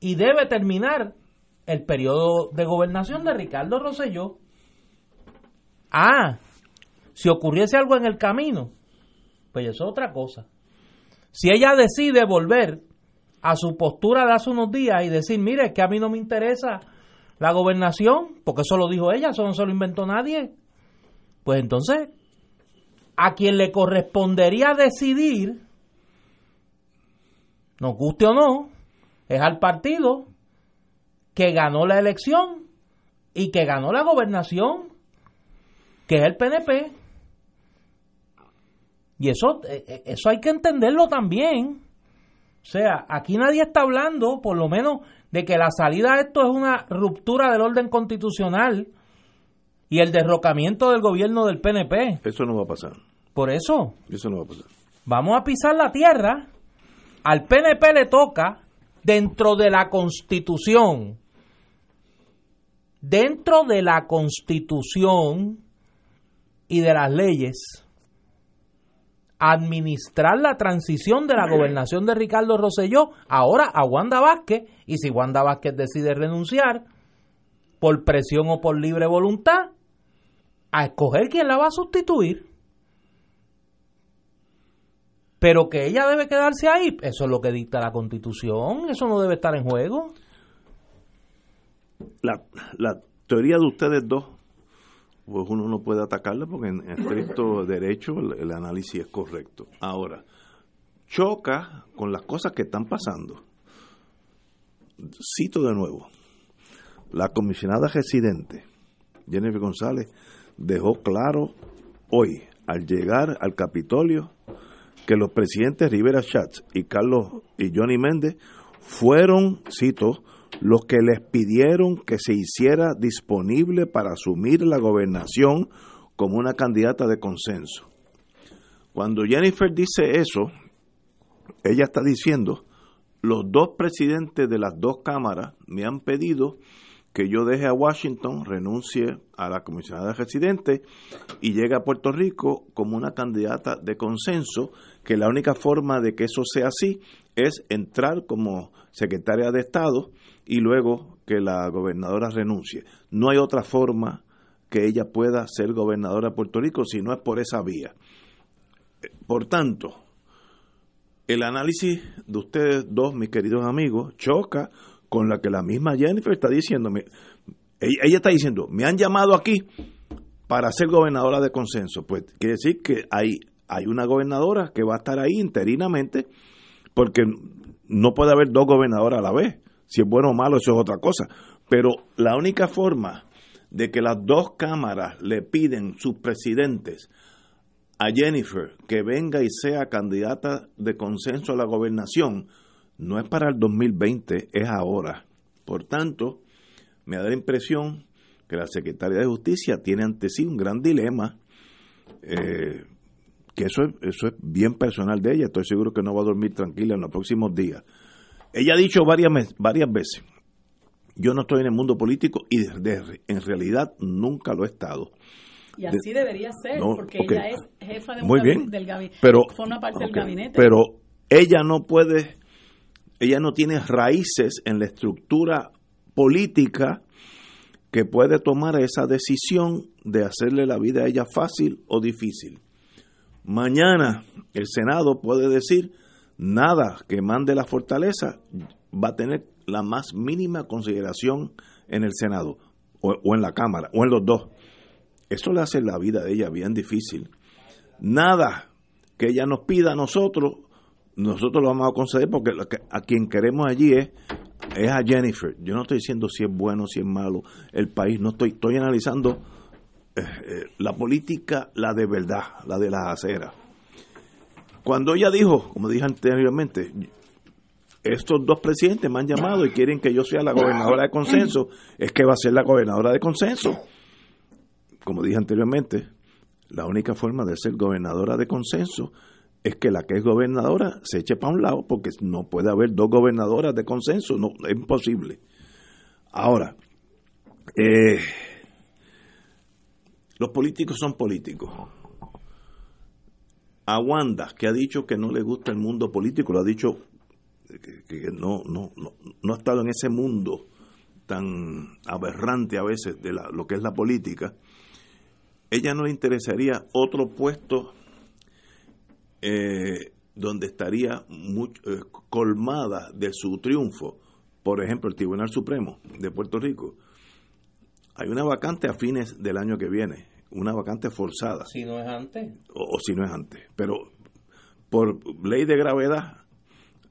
y debe terminar el periodo de gobernación de Ricardo Rosselló. Ah, si ocurriese algo en el camino, pues eso es otra cosa. Si ella decide volver a su postura de hace unos días y decir, mire, que a mí no me interesa la gobernación, porque eso lo dijo ella, eso no se lo inventó nadie, pues entonces, a quien le correspondería decidir, nos guste o no, es al partido que ganó la elección y que ganó la gobernación, que es el PNP. Y eso, eh, eh, eso hay que entenderlo también. O sea, aquí nadie está hablando, por lo menos, de que la salida de esto es una ruptura del orden constitucional y el derrocamiento del gobierno del PNP. Eso no va a pasar. Por eso. Eso no va a pasar. Vamos a pisar la tierra. Al PNP le toca dentro de la constitución, dentro de la constitución y de las leyes, administrar la transición de la gobernación de Ricardo Rosselló ahora a Wanda Vázquez. Y si Wanda Vázquez decide renunciar por presión o por libre voluntad, a escoger quién la va a sustituir pero que ella debe quedarse ahí, eso es lo que dicta la constitución, eso no debe estar en juego. La, la teoría de ustedes dos, pues uno no puede atacarla porque en estricto [laughs] derecho el, análisis es correcto. Ahora, choca con las cosas que están pasando. Cito de nuevo, la comisionada residente, Jennifer González, dejó claro hoy, al llegar al Capitolio, que los presidentes Rivera Schatz y Carlos y Johnny Méndez fueron, cito, los que les pidieron que se hiciera disponible para asumir la gobernación como una candidata de consenso. Cuando Jennifer dice eso, ella está diciendo, los dos presidentes de las dos cámaras me han pedido que yo deje a Washington, renuncie a la comisionada residente y llegue a Puerto Rico como una candidata de consenso, que la única forma de que eso sea así es entrar como secretaria de Estado y luego que la gobernadora renuncie. No hay otra forma que ella pueda ser gobernadora de Puerto Rico si no es por esa vía. Por tanto, el análisis de ustedes dos, mis queridos amigos, choca con la que la misma Jennifer está diciendo. Ella, ella está diciendo, me han llamado aquí para ser gobernadora de consenso. Pues quiere decir que hay, hay una gobernadora que va a estar ahí interinamente, porque no puede haber dos gobernadoras a la vez. Si es bueno o malo, eso es otra cosa. Pero la única forma de que las dos cámaras le piden sus presidentes a Jennifer que venga y sea candidata de consenso a la gobernación no es para el 2020, es ahora. Por tanto, me da la impresión que la Secretaría de Justicia tiene ante sí un gran dilema, eh, que eso es, eso es bien personal de ella, estoy seguro que no va a dormir tranquila en los próximos días. Ella ha dicho varias, varias veces, yo no estoy en el mundo político y en realidad nunca lo he estado. Y así debería ser, porque ella es jefa de Muy bien, del gabinete, pero, forma parte del gabinete. Pero ella no puede, ella no tiene raíces en la estructura política que puede tomar esa decisión de hacerle la vida a ella fácil o difícil. Mañana el Senado puede decir nada que mande la fortaleza va a tener la más mínima consideración en el Senado o, en la Cámara o en los dos. Eso le hace la vida de ella bien difícil. Nada que ella nos pida a nosotros, nosotros lo vamos a conceder porque a quien queremos allí es, es a Jennifer. Yo no estoy diciendo si es bueno, si es malo el país, no estoy, estoy analizando eh, eh, la política, la de verdad, la de las aceras. Cuando ella dijo, como dije anteriormente, estos dos presidentes me han llamado y quieren que yo sea la gobernadora de consenso, es que va a ser la gobernadora de consenso como dije anteriormente, la única forma de ser gobernadora de consenso es que la que es gobernadora se eche para un lado, porque no puede haber dos gobernadoras de consenso, no, es imposible. Ahora, eh, los políticos son políticos. A Wanda, que ha dicho que no le gusta el mundo político, lo ha dicho que, no, no, no, no, ha estado en ese mundo tan aberrante a veces de lo que es la política, ella no le interesaría otro puesto eh, donde estaría eh, colmada de su triunfo, por ejemplo, el Tribunal Supremo de Puerto Rico. Hay una vacante a fines del año que viene, una vacante forzada. Si no es antes. O, si no es antes. Pero por ley de gravedad,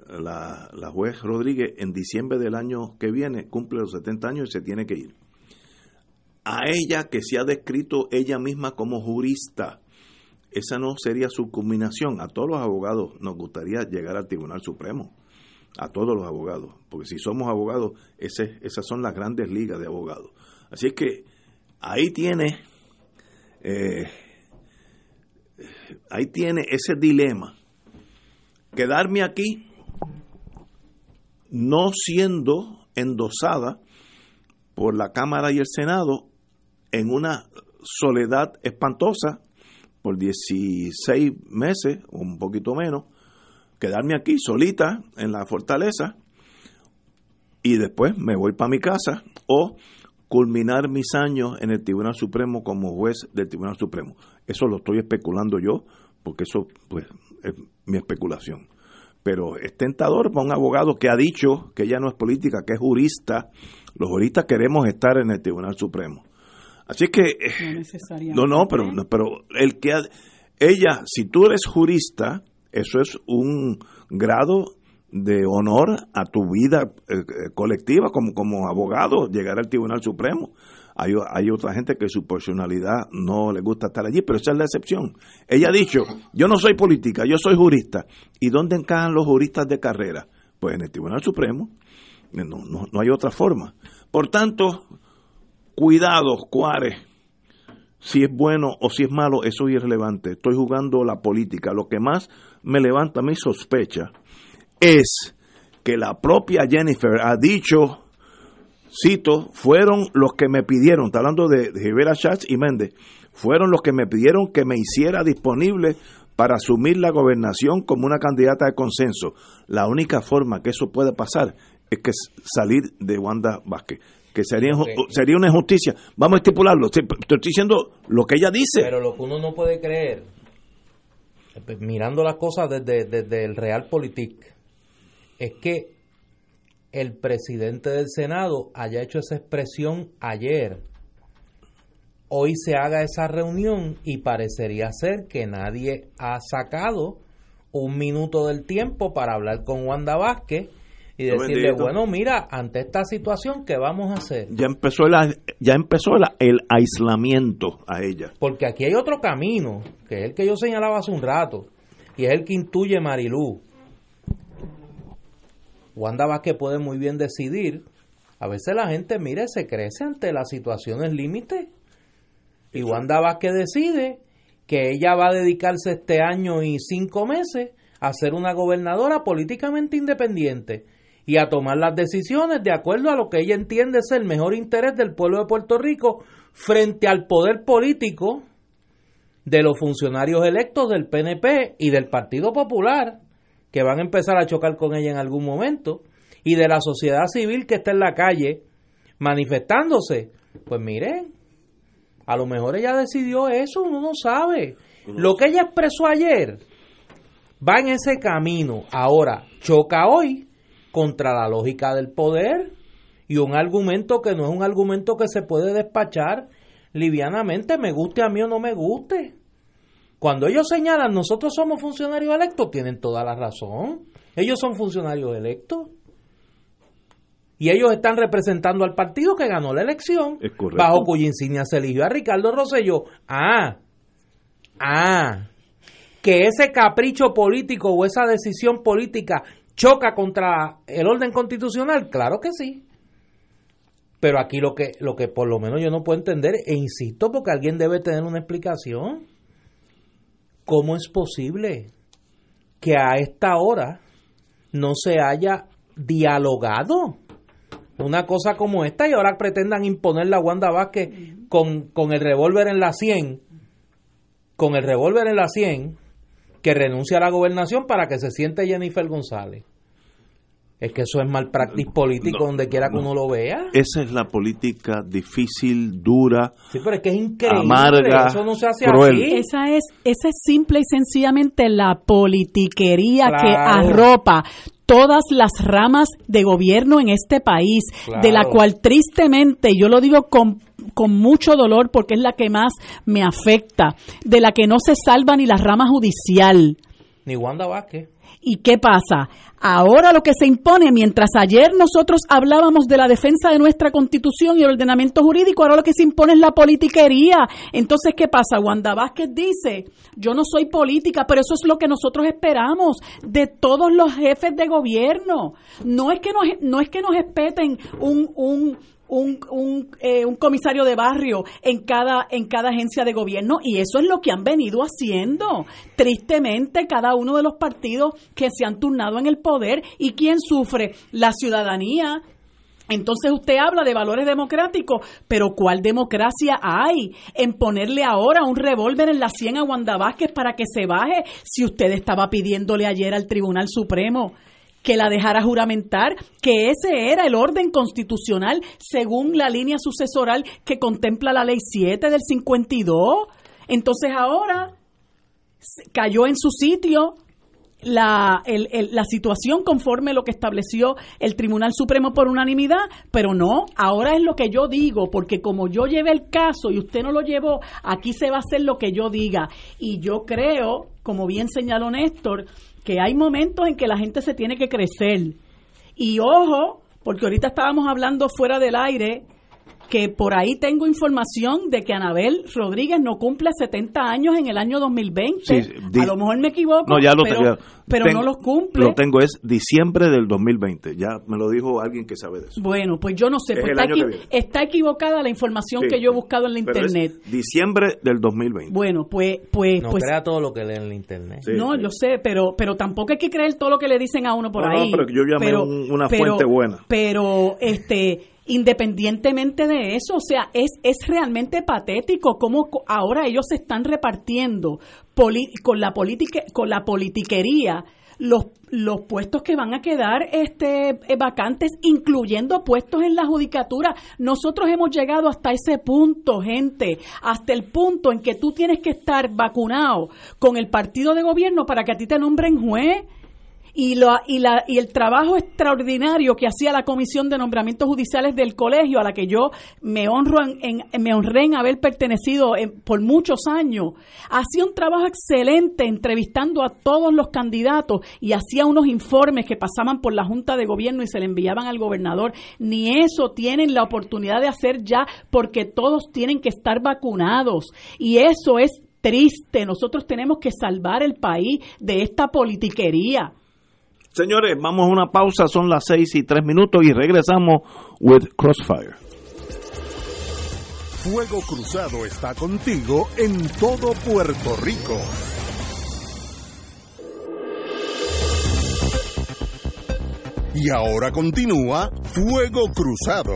la, la juez Rodríguez en diciembre del año que viene cumple los 70 años y se tiene que ir a ella que se ha descrito ella misma como jurista. Esa no sería su culminación. A todos los abogados nos gustaría llegar al Tribunal Supremo. A todos los abogados. Porque si somos abogados, ese, esas son las grandes ligas de abogados. Así es que ahí tiene, eh, ahí tiene ese dilema. Quedarme aquí no siendo endosada por la Cámara y el Senado en una soledad espantosa por 16 meses, un poquito menos, quedarme aquí solita en la fortaleza y después me voy para mi casa o culminar mis años en el Tribunal Supremo como juez del Tribunal Supremo. Eso lo estoy especulando yo, porque eso pues es mi especulación. Pero es tentador para un abogado que ha dicho que ella no es política, que es jurista. Los juristas queremos estar en el Tribunal Supremo. Así que... No, no, pero, pero el que... ella, si tú eres jurista, eso es un grado de honor a tu vida eh, eh, colectiva como, como abogado, llegar al Tribunal Supremo. Hay, hay otra gente que su personalidad no le gusta estar allí, pero esa es la excepción. Ella ha dicho, yo no soy política, yo soy jurista. ¿Y dónde encajan los juristas de carrera? Pues en el Tribunal Supremo. No, no, hay otra forma. Por tanto, cuidado, Cuare. Si es bueno o si es malo, eso es irrelevante. Estoy jugando la política. Lo que más me levanta mi sospecha es que la propia Jennifer ha dicho, cito, fueron los que me pidieron, está hablando de, Rivera Schatz y Méndez, fueron los que me pidieron que me hiciera disponible para asumir la gobernación como una candidata de consenso. La única forma que eso puede pasar es que salir de Wanda Vázquez que sería, sería una injusticia. Vamos a estipularlo. Estoy, diciendo lo que ella dice. Pero lo que uno no puede creer, eh, mirando las cosas desde, desde el Realpolitik, es que el presidente del Senado haya hecho esa expresión ayer hoy se haga esa reunión y parecería ser que nadie ha sacado un minuto del tiempo para hablar con Wanda Vázquez y decirle, bueno, mira, ante esta situación, ¿qué vamos a hacer? Ya empezó, el, ya empezó el aislamiento a ella. Porque aquí hay otro camino, que es el que yo señalaba hace un rato, y es el que intuye Marilú. Wanda Vázquez puede muy bien decidir. A veces la gente, mire, se crece ante las situaciones límite y Wanda Vázquez decide que ella va a dedicarse este año y cinco meses a ser una gobernadora políticamente independiente y a tomar las decisiones de acuerdo a lo que ella entiende es el mejor interés del pueblo de Puerto Rico frente al poder político de los funcionarios electos del PNP y del Partido Popular que van a empezar a chocar con ella en algún momento y de la sociedad civil que está en la calle manifestándose. Pues miren, a lo mejor ella decidió eso, uno no sabe. Lo que ella expresó ayer va en ese camino. Ahora, choca hoy contra la lógica del poder y un argumento que no es un argumento que se puede despachar livianamente, me guste a mí o no me guste. Cuando ellos señalan nosotros somos funcionarios electos, tienen toda la razón. Ellos son funcionarios electos y ellos están representando al partido que ganó la elección, bajo cuya insignia se eligió a Ricardo Rosselló. Ah, ah, que ese capricho político o esa decisión política choca contra el orden constitucional, claro que sí. Pero aquí lo que, lo que por lo menos yo no puedo entender, e insisto, porque alguien debe tener una explicación, ¿cómo es posible que a esta hora no se haya dialogado? una cosa como esta y ahora pretendan imponer la Wanda Vázquez con, con el revólver en la 100, con el revólver en la 100, que renuncia a la gobernación para que se siente Jennifer González. Es que eso es mal práctico político donde quiera que uno lo vea. Esa es la política difícil, dura, sí, pero es que es increíble. amarga, eso no se hace cruel. Esa es, esa es simple y sencillamente la politiquería que arropa todas las ramas de gobierno en este país, de la cual tristemente, yo lo digo con, con mucho dolor porque es la que más me afecta, de la que no se salva ni la rama judicial. Ni Wanda Vázquez. ¿Y qué pasa? Ahora lo que se impone, mientras ayer nosotros hablábamos de la defensa de nuestra constitución y el ordenamiento jurídico, ahora lo que se impone es la politiquería. Entonces, ¿qué pasa? Wanda Vázquez dice, yo no soy política, pero eso es lo que nosotros esperamos de todos los jefes de gobierno. No es que nos, no es que nos espeten un, un, un, un, eh, un, comisario de barrio en cada, en cada agencia de gobierno y eso es lo que han venido haciendo. Tristemente, cada uno de los partidos que se han turnado en el poder y quién sufre la ciudadanía. Entonces usted habla de valores democráticos, pero ¿cuál democracia hay en ponerle ahora un revólver en la sien a Wanda Vázquez para que se baje si usted estaba pidiéndole ayer al Tribunal Supremo que la dejara juramentar, que ese era el orden constitucional según la línea sucesoral que contempla la ley 7 del 52. Entonces ahora cayó en su sitio la, la situación conforme lo que estableció el Tribunal Supremo por unanimidad, pero no, ahora es lo que yo digo, porque como yo llevé el caso y usted no lo llevó, aquí se va a hacer lo que yo diga. Y yo creo, como bien señaló Néstor, que hay momentos en que la gente se tiene que crecer. Y ojo, porque ahorita estábamos hablando fuera del aire que por ahí tengo información de que Anabel Rodríguez no cumple 70 años en el año 2020. a lo mejor me equivoco, no, ya lo pero, pero no los cumple. Lo tengo, es diciembre del 2020. Ya me lo dijo alguien que sabe de eso. Bueno, pues yo no sé. Pues está, equivocada la información que yo he buscado en la internet. diciembre del 2020. Bueno, pues. pues no pues, crea todo lo que lee en la internet. no, yo sé, pero, pero tampoco hay que creer todo lo que le dicen a uno por ahí. No, pero yo llamé una fuente buena. Pero, este independientemente de eso, o sea, es, es realmente patético cómo ahora ellos se están repartiendo con la con la politiquería los, los puestos que van a quedar este, eh, vacantes, incluyendo puestos en la judicatura. Nosotros hemos llegado hasta ese punto, gente, hasta el punto en que tú tienes que estar vacunado con el partido de gobierno para que a ti te nombren juez y, lo, y, la, y el trabajo extraordinario que hacía la Comisión de Nombramientos Judiciales del colegio, a la que yo me, honro en, me honré en haber pertenecido por muchos años, hacía un trabajo excelente entrevistando a todos los candidatos y hacía unos informes que pasaban por la Junta de Gobierno y se le enviaban al gobernador. Ni eso tienen la oportunidad de hacer ya porque todos tienen que estar vacunados. Y eso es triste. Nosotros tenemos que salvar el país de esta politiquería. Señores, vamos a una pausa, son las seis y tres minutos y regresamos with Crossfire. Fuego Cruzado está contigo en todo Puerto Rico. Y ahora continúa Fuego Cruzado.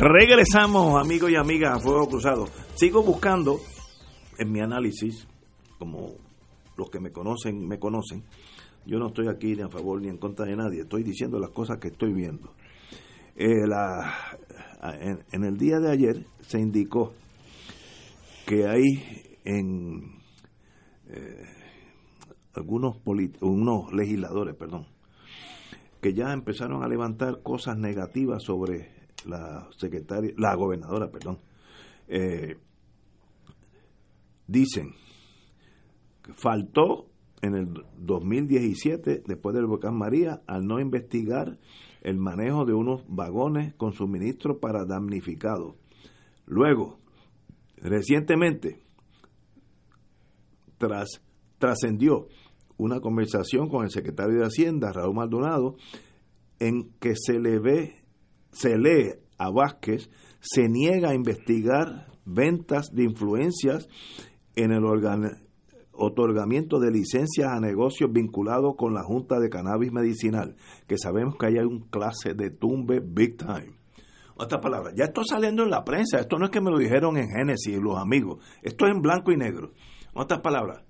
Regresamos, amigos y amigas, a Fuego Cruzado. Sigo buscando en mi análisis, como los que me conocen, me conocen. Yo no estoy aquí ni a favor ni en contra de nadie, estoy diciendo las cosas que estoy viendo. Eh, en, el día de ayer se indicó que hay en eh, algunos, unos legisladores, perdón, que ya empezaron a levantar cosas negativas sobre la secretaria, la gobernadora, perdón, eh, dicen que faltó en el 2017, después del volcán María, al no investigar el manejo de unos vagones con suministro para damnificados. Luego, recientemente, tras trascendió una conversación con el secretario de Hacienda, Raúl Maldonado, en que se le ve se lee a Vázquez, se niega a investigar ventas de influencias en el otorgamiento de licencias a negocios vinculados con la Junta de Cannabis Medicinal, que sabemos que hay un clase de tumbe big time. Otra palabra, ya esto saliendo en la prensa, esto no es que me lo dijeron en Génesis los amigos, esto es en blanco y negro. Otras palabras,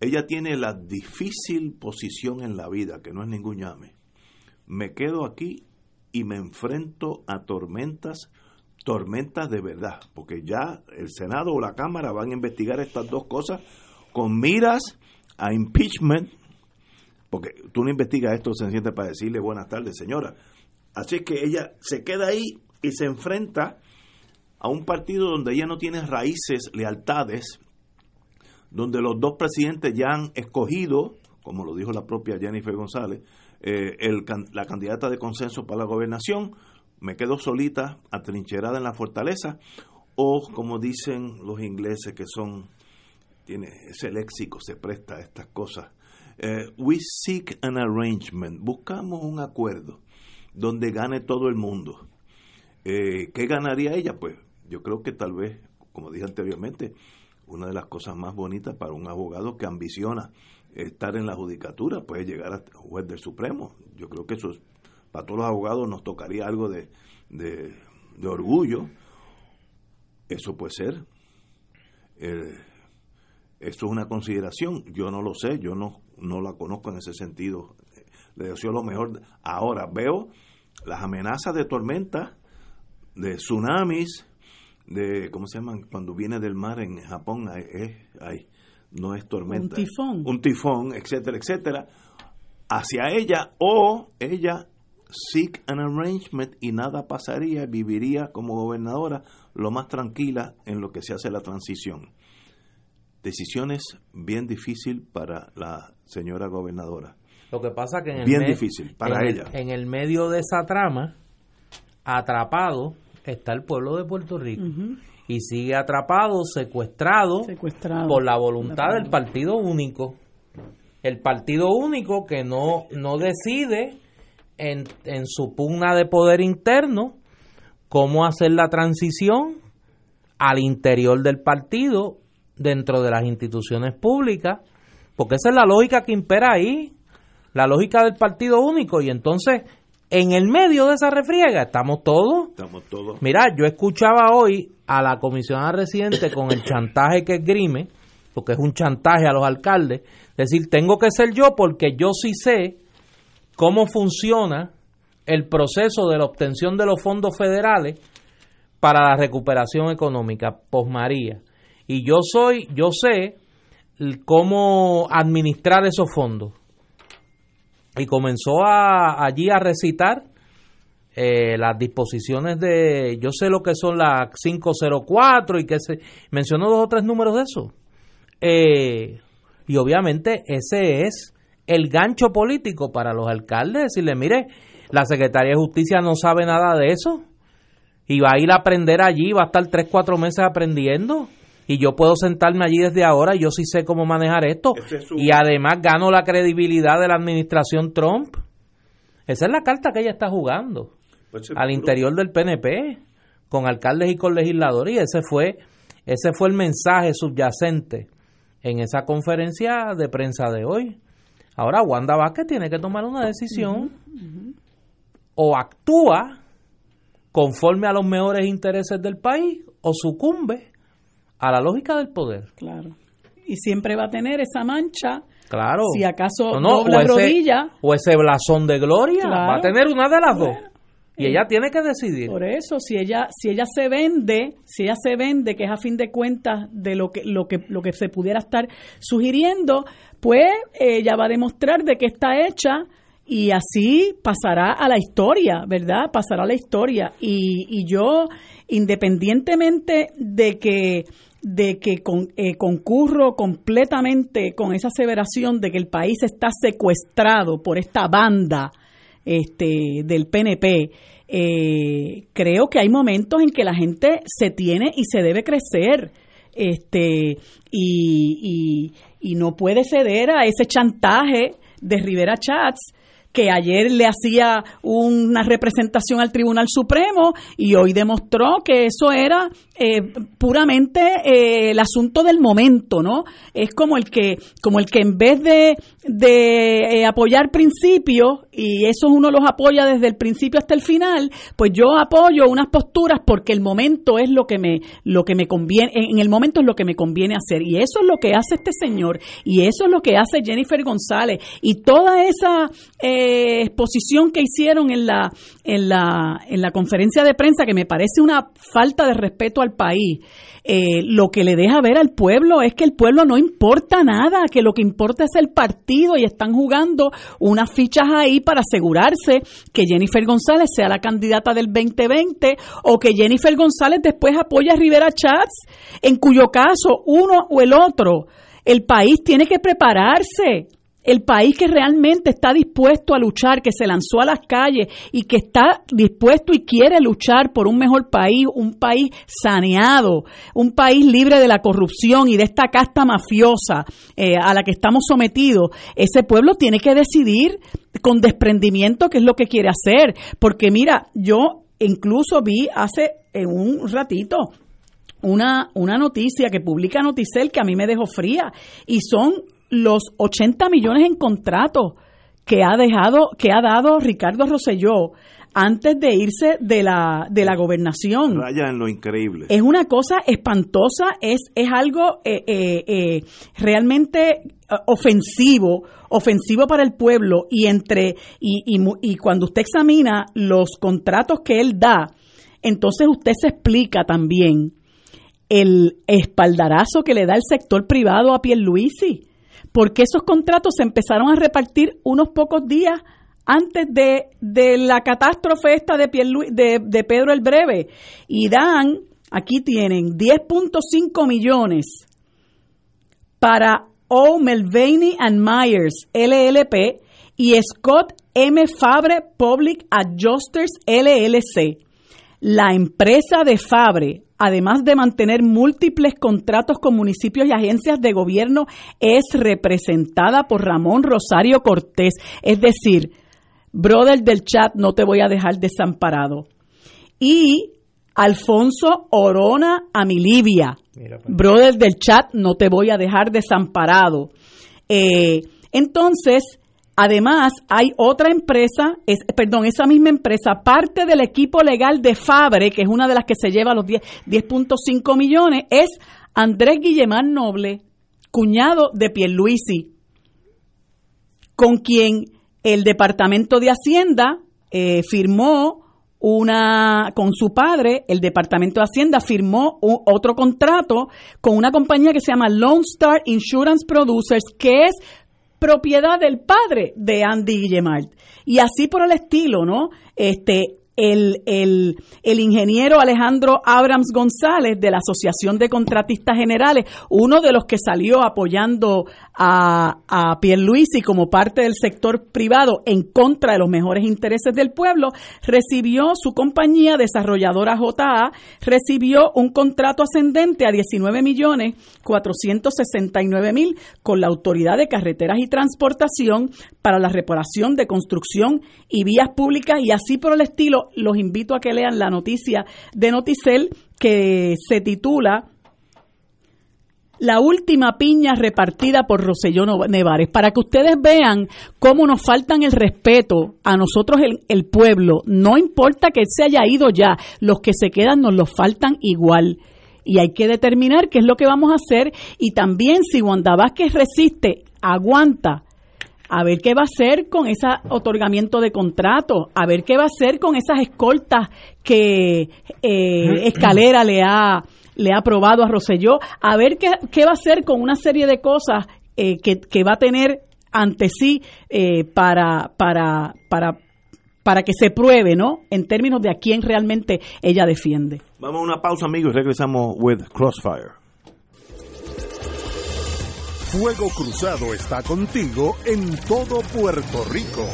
ella tiene la difícil posición en la vida, que no es ningún llame. Me quedo aquí y me enfrento a tormentas, tormentas de verdad, porque ya el Senado o la Cámara van a investigar estas dos cosas con miras a impeachment, porque tú no investigas esto sencillamente para decirle buenas tardes, señora. Así que ella se queda ahí y se enfrenta a un partido donde ella no tiene raíces, lealtades, donde los dos presidentes ya han escogido, como lo dijo la propia Jennifer González, eh, el, la candidata de consenso para la gobernación, me quedo solita, atrincherada en la fortaleza, o como dicen los ingleses que son, tiene ese léxico, se presta a estas cosas. Eh, we seek an arrangement, buscamos un acuerdo donde gane todo el mundo. Eh, ¿Qué ganaría ella? Pues yo creo que tal vez, como dije anteriormente, una de las cosas más bonitas para un abogado que ambiciona estar en la judicatura, puede llegar a juez del Supremo. Yo creo que eso para todos los abogados nos tocaría algo de, de, orgullo. Eso puede ser. Eh, esto es una consideración. Yo no lo sé, yo no, no la conozco en ese sentido. Le deseo lo mejor. Ahora veo las amenazas de tormenta, de tsunamis, de, ¿cómo se llaman? Cuando viene del mar en Japón, hay, hay no es tormenta. Un tifón. Un tifón, etcétera, etcétera, hacia ella o ella seek an arrangement y nada pasaría, viviría como gobernadora lo más tranquila en lo que se hace la transición. Decisiones bien difícil para la señora gobernadora. Lo que pasa que en el bien difícil para en ella. El, en el medio de esa trama, atrapado está el pueblo de Puerto Rico. Y sigue atrapado, secuestrado, Secuestrado. por la voluntad del Partido Único. El Partido Único que no, no decide en, en su pugna de poder interno cómo hacer la transición al interior del partido, dentro de las instituciones públicas, porque esa es la lógica que impera ahí, la lógica del Partido Único. Y entonces, en el medio de esa refriega estamos todos. Estamos todos. Mira, yo escuchaba hoy a la comisionada residente con el chantaje que esgrime, porque es un chantaje a los alcaldes, decir, tengo que ser yo porque yo sí sé cómo funciona el proceso de la obtención de los fondos federales para la recuperación económica post María. Y yo soy, yo sé cómo administrar esos fondos. Y comenzó a, allí a recitar eh, las disposiciones de, yo sé lo que son las 504 y que se mencionó dos o tres números de eso. Eh, y obviamente ese es el gancho político para los alcaldes, decirle, mire, la Secretaría de Justicia no sabe nada de eso y va a ir a aprender allí, va a estar tres, cuatro meses aprendiendo. Y yo puedo sentarme allí desde ahora, yo sí sé cómo manejar esto. Ese es su- Y además gano la credibilidad de la administración Trump. Esa es la carta que ella está jugando Pues, al interior del PNP, con alcaldes y con legisladores. Y ese fue, ese fue el mensaje subyacente en esa conferencia de prensa de hoy. Ahora Wanda Vázquez tiene que tomar una decisión. O actúa conforme a los mejores intereses del país o sucumbe a la lógica del poder. Claro. Y siempre va a tener esa mancha. Claro. Si acaso No, no, dobla o ese- rodilla. O ese blasón de gloria. Claro. Va a tener una de las Bueno. dos. Y ella tiene que decidir. Por eso, si ella, si ella se vende, si ella se vende, que es a fin de cuentas de lo que, lo que, lo que se pudiera estar sugiriendo, pues ella va a demostrar de qué está hecha y así pasará a la historia, ¿verdad? Pasará a la historia. Y, y yo, independientemente de que de que con- eh, concurro completamente con esa aseveración de que el país está secuestrado por esta banda este, del PNP, eh, creo que hay momentos en que la gente se tiene y se debe crecer. Este, y, y, y no puede ceder a ese chantaje de Rivera Chats que ayer le hacía una representación al Tribunal Supremo y hoy demostró que eso era eh, puramente eh, el asunto del momento, ¿no? Es como el que, como el que en vez de, de eh, apoyar principios, y eso uno los apoya desde el principio hasta el final, pues yo apoyo unas posturas porque el momento es lo que me, lo que me conviene, en el momento es lo que me conviene hacer. Y eso es lo que hace este señor, y eso es lo que hace Jennifer González, y toda esa eh, exposición que hicieron en la, en la, en la conferencia de prensa, que me parece una falta de respeto al país, eh, lo que le deja ver al pueblo es que el pueblo no importa nada, que lo que importa es el partido y están jugando unas fichas ahí para asegurarse que Jennifer González sea la candidata del 2020 o que Jennifer González después apoye a Rivera Chats, en cuyo caso uno o el otro, el país tiene que prepararse el país que realmente está dispuesto a luchar, que se lanzó a las calles y que está dispuesto y quiere luchar por un mejor país, un país saneado, un país libre de la corrupción y de esta casta mafiosa eh, a la que estamos sometidos, ese pueblo tiene que decidir con desprendimiento qué es lo que quiere hacer. Porque mira, yo incluso vi hace un ratito una, una noticia que publica Noticel que a mí me dejó fría y son los 80 millones en contratos que ha dejado, que ha dado Ricardo Rosselló antes de irse de la, de la gobernación. Raya en lo increíble. Es una cosa espantosa, es, es algo eh, eh, eh, realmente eh, ofensivo, ofensivo para el pueblo y entre y, y, y cuando usted examina los contratos que él da, entonces usted se explica también el espaldarazo que le da el sector privado a Pierluisi, porque esos contratos se empezaron a repartir unos pocos días antes de, de la catástrofe esta de, Pedro el Breve y dan aquí tienen 10.5 millones para O. Melvaney and Myers, LLP, y Scott M. Fabre Public Adjusters, LLC. La empresa de Fabre, además de mantener múltiples contratos con municipios y agencias de gobierno, es representada por Ramón Rosario Cortés. Es decir, brother del chat, no te voy a dejar desamparado. Y Alfonso Orona Amilivia, brother del chat, no te voy a dejar desamparado. Eh, entonces, además, hay otra empresa, es, perdón, esa misma empresa, parte del equipo legal de Fabre, que es una de las que se lleva los 10.5 millones, es Andrés Guillemán Noble, cuñado de Pierluisi, con quien el Departamento de Hacienda eh, firmó una con su padre, el Departamento de Hacienda firmó otro contrato con una compañía que se llama Lone Star Insurance Producers, que es propiedad del padre de Andy Guillemard. Y así por el estilo, ¿no? Este, el, el, el, ingeniero Alejandro Abrams González de la Asociación de Contratistas Generales, uno de los que salió apoyando a, a Pierluisi como parte del sector privado en contra de los mejores intereses del pueblo, recibió su compañía desarrolladora JA, recibió un contrato ascendente a 19 millones 469 mil con la Autoridad de Carreteras y Transportación para la reparación de construcción y vías públicas y así por el estilo, los invito a que lean la noticia de Noticel que se titula la última piña repartida por Roselló Nevares, para que ustedes vean cómo nos faltan el respeto a nosotros, el, el, pueblo. No importa que se haya ido ya, los que se quedan nos los faltan igual. Y hay que determinar qué es lo que vamos a hacer. Y también si Wanda Vázquez resiste, aguanta, a ver qué va a hacer con ese otorgamiento de contrato, a ver qué va a hacer con esas escoltas que eh, Escalera le ha le ha aprobado a Roselló, a ver qué, qué va a hacer con una serie de cosas eh, que, que, va a tener ante sí eh, para, para, para, para que se pruebe, ¿no? En términos de a quién realmente ella defiende. Vamos a una pausa, amigos, y regresamos with Crossfire. Fuego Cruzado está contigo en todo Puerto Rico.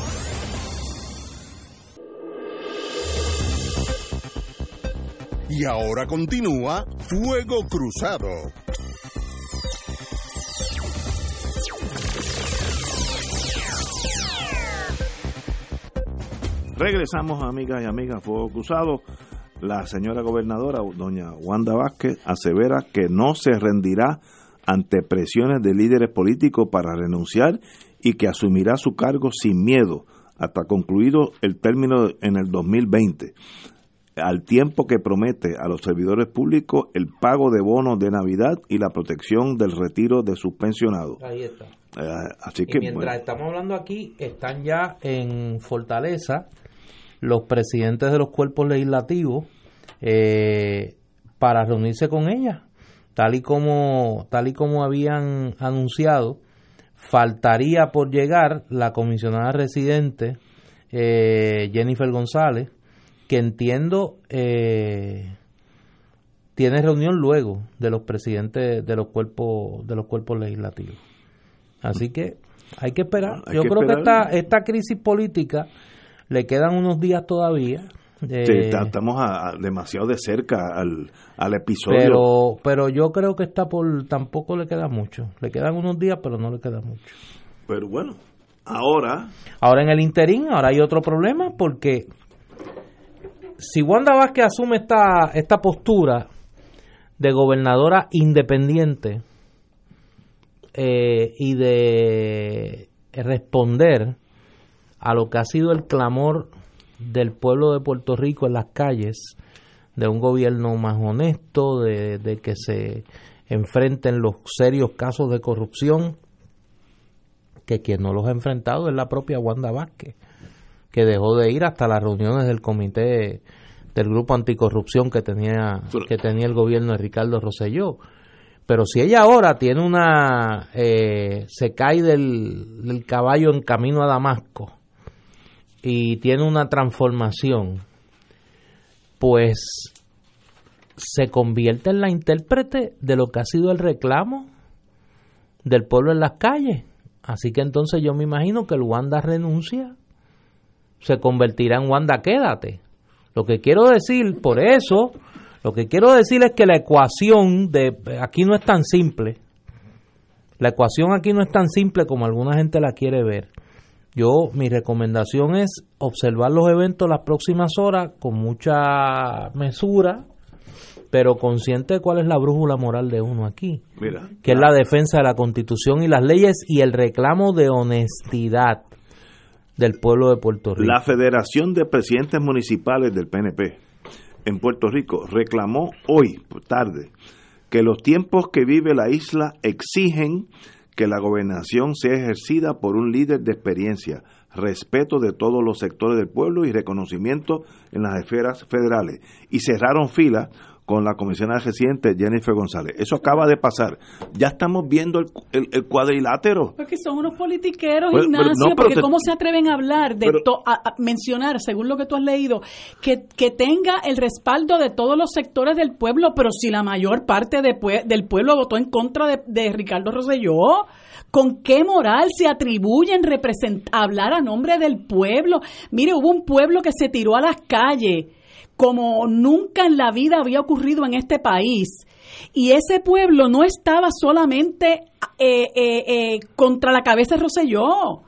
Y ahora continúa Fuego Cruzado. Regresamos, amigas y amigas, Fuego Cruzado. La señora gobernadora, doña Wanda Vázquez, asevera que no se rendirá ante presiones de líderes políticos para renunciar y que asumirá su cargo sin miedo hasta concluido el término en el 2020 al tiempo que promete a los servidores públicos el pago de bonos de Navidad y la protección del retiro de sus pensionados. Ahí está. Eh, así que, mientras estamos hablando aquí, están ya en Fortaleza los presidentes de los cuerpos legislativos eh, para reunirse con ella, tal y como tal y como habían anunciado. Faltaría por llegar la comisionada residente eh, Jennifer González que entiendo eh, tiene reunión luego de los presidentes de los cuerpos de los cuerpos legislativos. Así que hay que esperar. Yo creo que esta esta crisis política le quedan unos días todavía. Eh, estamos demasiado de cerca al, al episodio. Pero, pero yo creo que está por tampoco le queda mucho. Le quedan unos días, pero no le queda mucho. Pero bueno, ahora. Ahora en el interín, ahora hay otro problema porque si Wanda Vázquez asume esta, esta postura de gobernadora independiente eh, y de responder a lo que ha sido el clamor del pueblo de Puerto Rico en las calles, de un gobierno más honesto, de, de que se enfrenten los serios casos de corrupción, que quien no los ha enfrentado es la propia Wanda Vázquez que dejó de ir hasta las reuniones del comité del grupo anticorrupción que tenía que tenía el gobierno de Ricardo Rosselló. Pero si ella ahora tiene una eh, se cae del, del caballo en camino a Damasco y tiene una transformación, pues se convierte en la intérprete de lo que ha sido el reclamo del pueblo en las calles. Así que entonces yo me imagino que el Wanda renuncia, se convertirá en Wanda quédate. Lo que quiero decir, por eso, lo que quiero decir es que la ecuación de aquí no es tan simple. La ecuación aquí no es tan simple como alguna gente la quiere ver. Yo, mi recomendación es observar los eventos las próximas horas con mucha mesura, pero consciente de cuál es la brújula moral de uno aquí, Mira, que es la defensa de la Constitución y las leyes y el reclamo de honestidad del pueblo de Puerto Rico. la Federación de Presidentes Municipales del PNP en Puerto Rico reclamó hoy, tarde, que los tiempos que vive la isla exigen que la gobernación sea ejercida por un líder de experiencia, respeto de todos los sectores del pueblo y reconocimiento en las esferas federales. Y cerraron fila con la comisionada residente Jennifer González. Eso acaba de pasar. Ya estamos viendo el, el- el cuadrilátero. Porque son unos politiqueros, pero Ignacio, no, pero porque te- cómo se atreven a hablar, de pero- to- a, a mencionar, según lo que tú has leído, que, que tenga el respaldo de todos los sectores del pueblo, pero si la mayor parte de del pueblo votó en contra de, de Ricardo Rosselló, ¿con qué moral se atribuyen represent- hablar a nombre del pueblo? Mire, hubo un pueblo que se tiró a las calles como nunca en la vida había ocurrido en este país. Y ese pueblo no estaba solamente eh, eh, eh, contra la cabeza de Rosselló.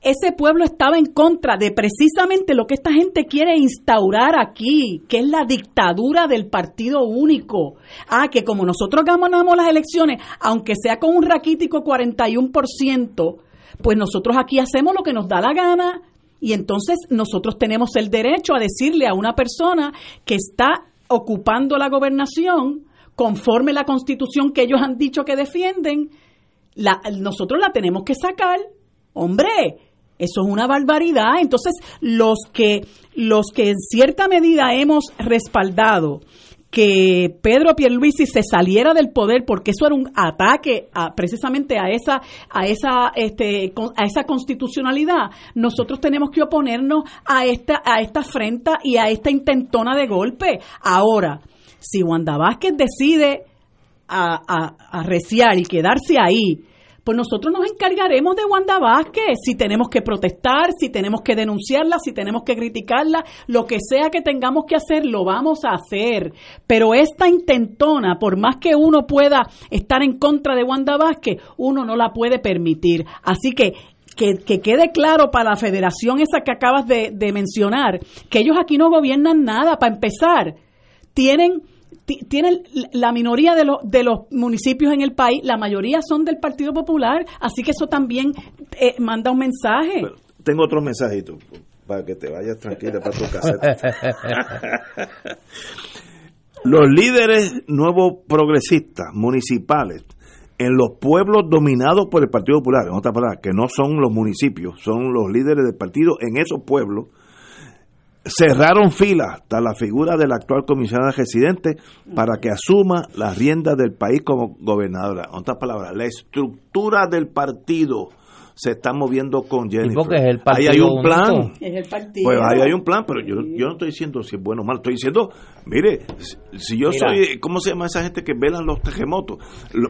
Ese pueblo estaba en contra de precisamente lo que esta gente quiere instaurar aquí, que es la dictadura del partido único. Ah, que como nosotros ganamos las elecciones, aunque sea con un raquítico 41%, pues nosotros aquí hacemos lo que nos da la gana, y entonces nosotros tenemos el derecho a decirle a una persona que está ocupando la gobernación conforme la constitución que ellos han dicho que defienden, nosotros la tenemos que sacar. Hombre, eso es una barbaridad. Entonces, los que, los que en cierta medida hemos respaldado que Pedro Pierluisi se saliera del poder porque eso era un ataque a, precisamente a esa a esa este a esa constitucionalidad nosotros tenemos que oponernos a esta a esta afrenta y a esta intentona de golpe. Ahora si Wanda Vázquez decide a, a, a reciar y quedarse ahí, pues nosotros nos encargaremos de Wanda Vázquez, si tenemos que protestar, si tenemos que denunciarla, si tenemos que criticarla, lo que sea que tengamos que hacer, lo vamos a hacer. Pero esta intentona, por más que uno pueda estar en contra de Wanda Vázquez, uno no la puede permitir. Así que que, que quede claro para la federación esa que acabas de mencionar, que ellos aquí no gobiernan nada, para empezar, tienen ti- tienen la minoría de los de los municipios en el país, la mayoría son del Partido Popular, así que eso también eh, manda un mensaje. Pero tengo otro mensajito para que te vayas tranquila para tu casa. [laughs] Los líderes nuevos progresistas municipales en los pueblos dominados por el Partido Popular, en otras palabras, que no son los municipios, son los líderes del partido en esos pueblos, cerraron filas hasta la figura del actual comisionado residente para que asuma las riendas del país como gobernadora. En otras palabras, la estructura del partido se está moviendo con Jennifer. porque es el ahí hay un plan. único. Es el partido. Pues ahí hay un plan, pero yo, yo no estoy diciendo si es bueno o malo, estoy diciendo, mire, si, yo Mira. soy, ¿cómo se llama esa gente que velan los terremotos?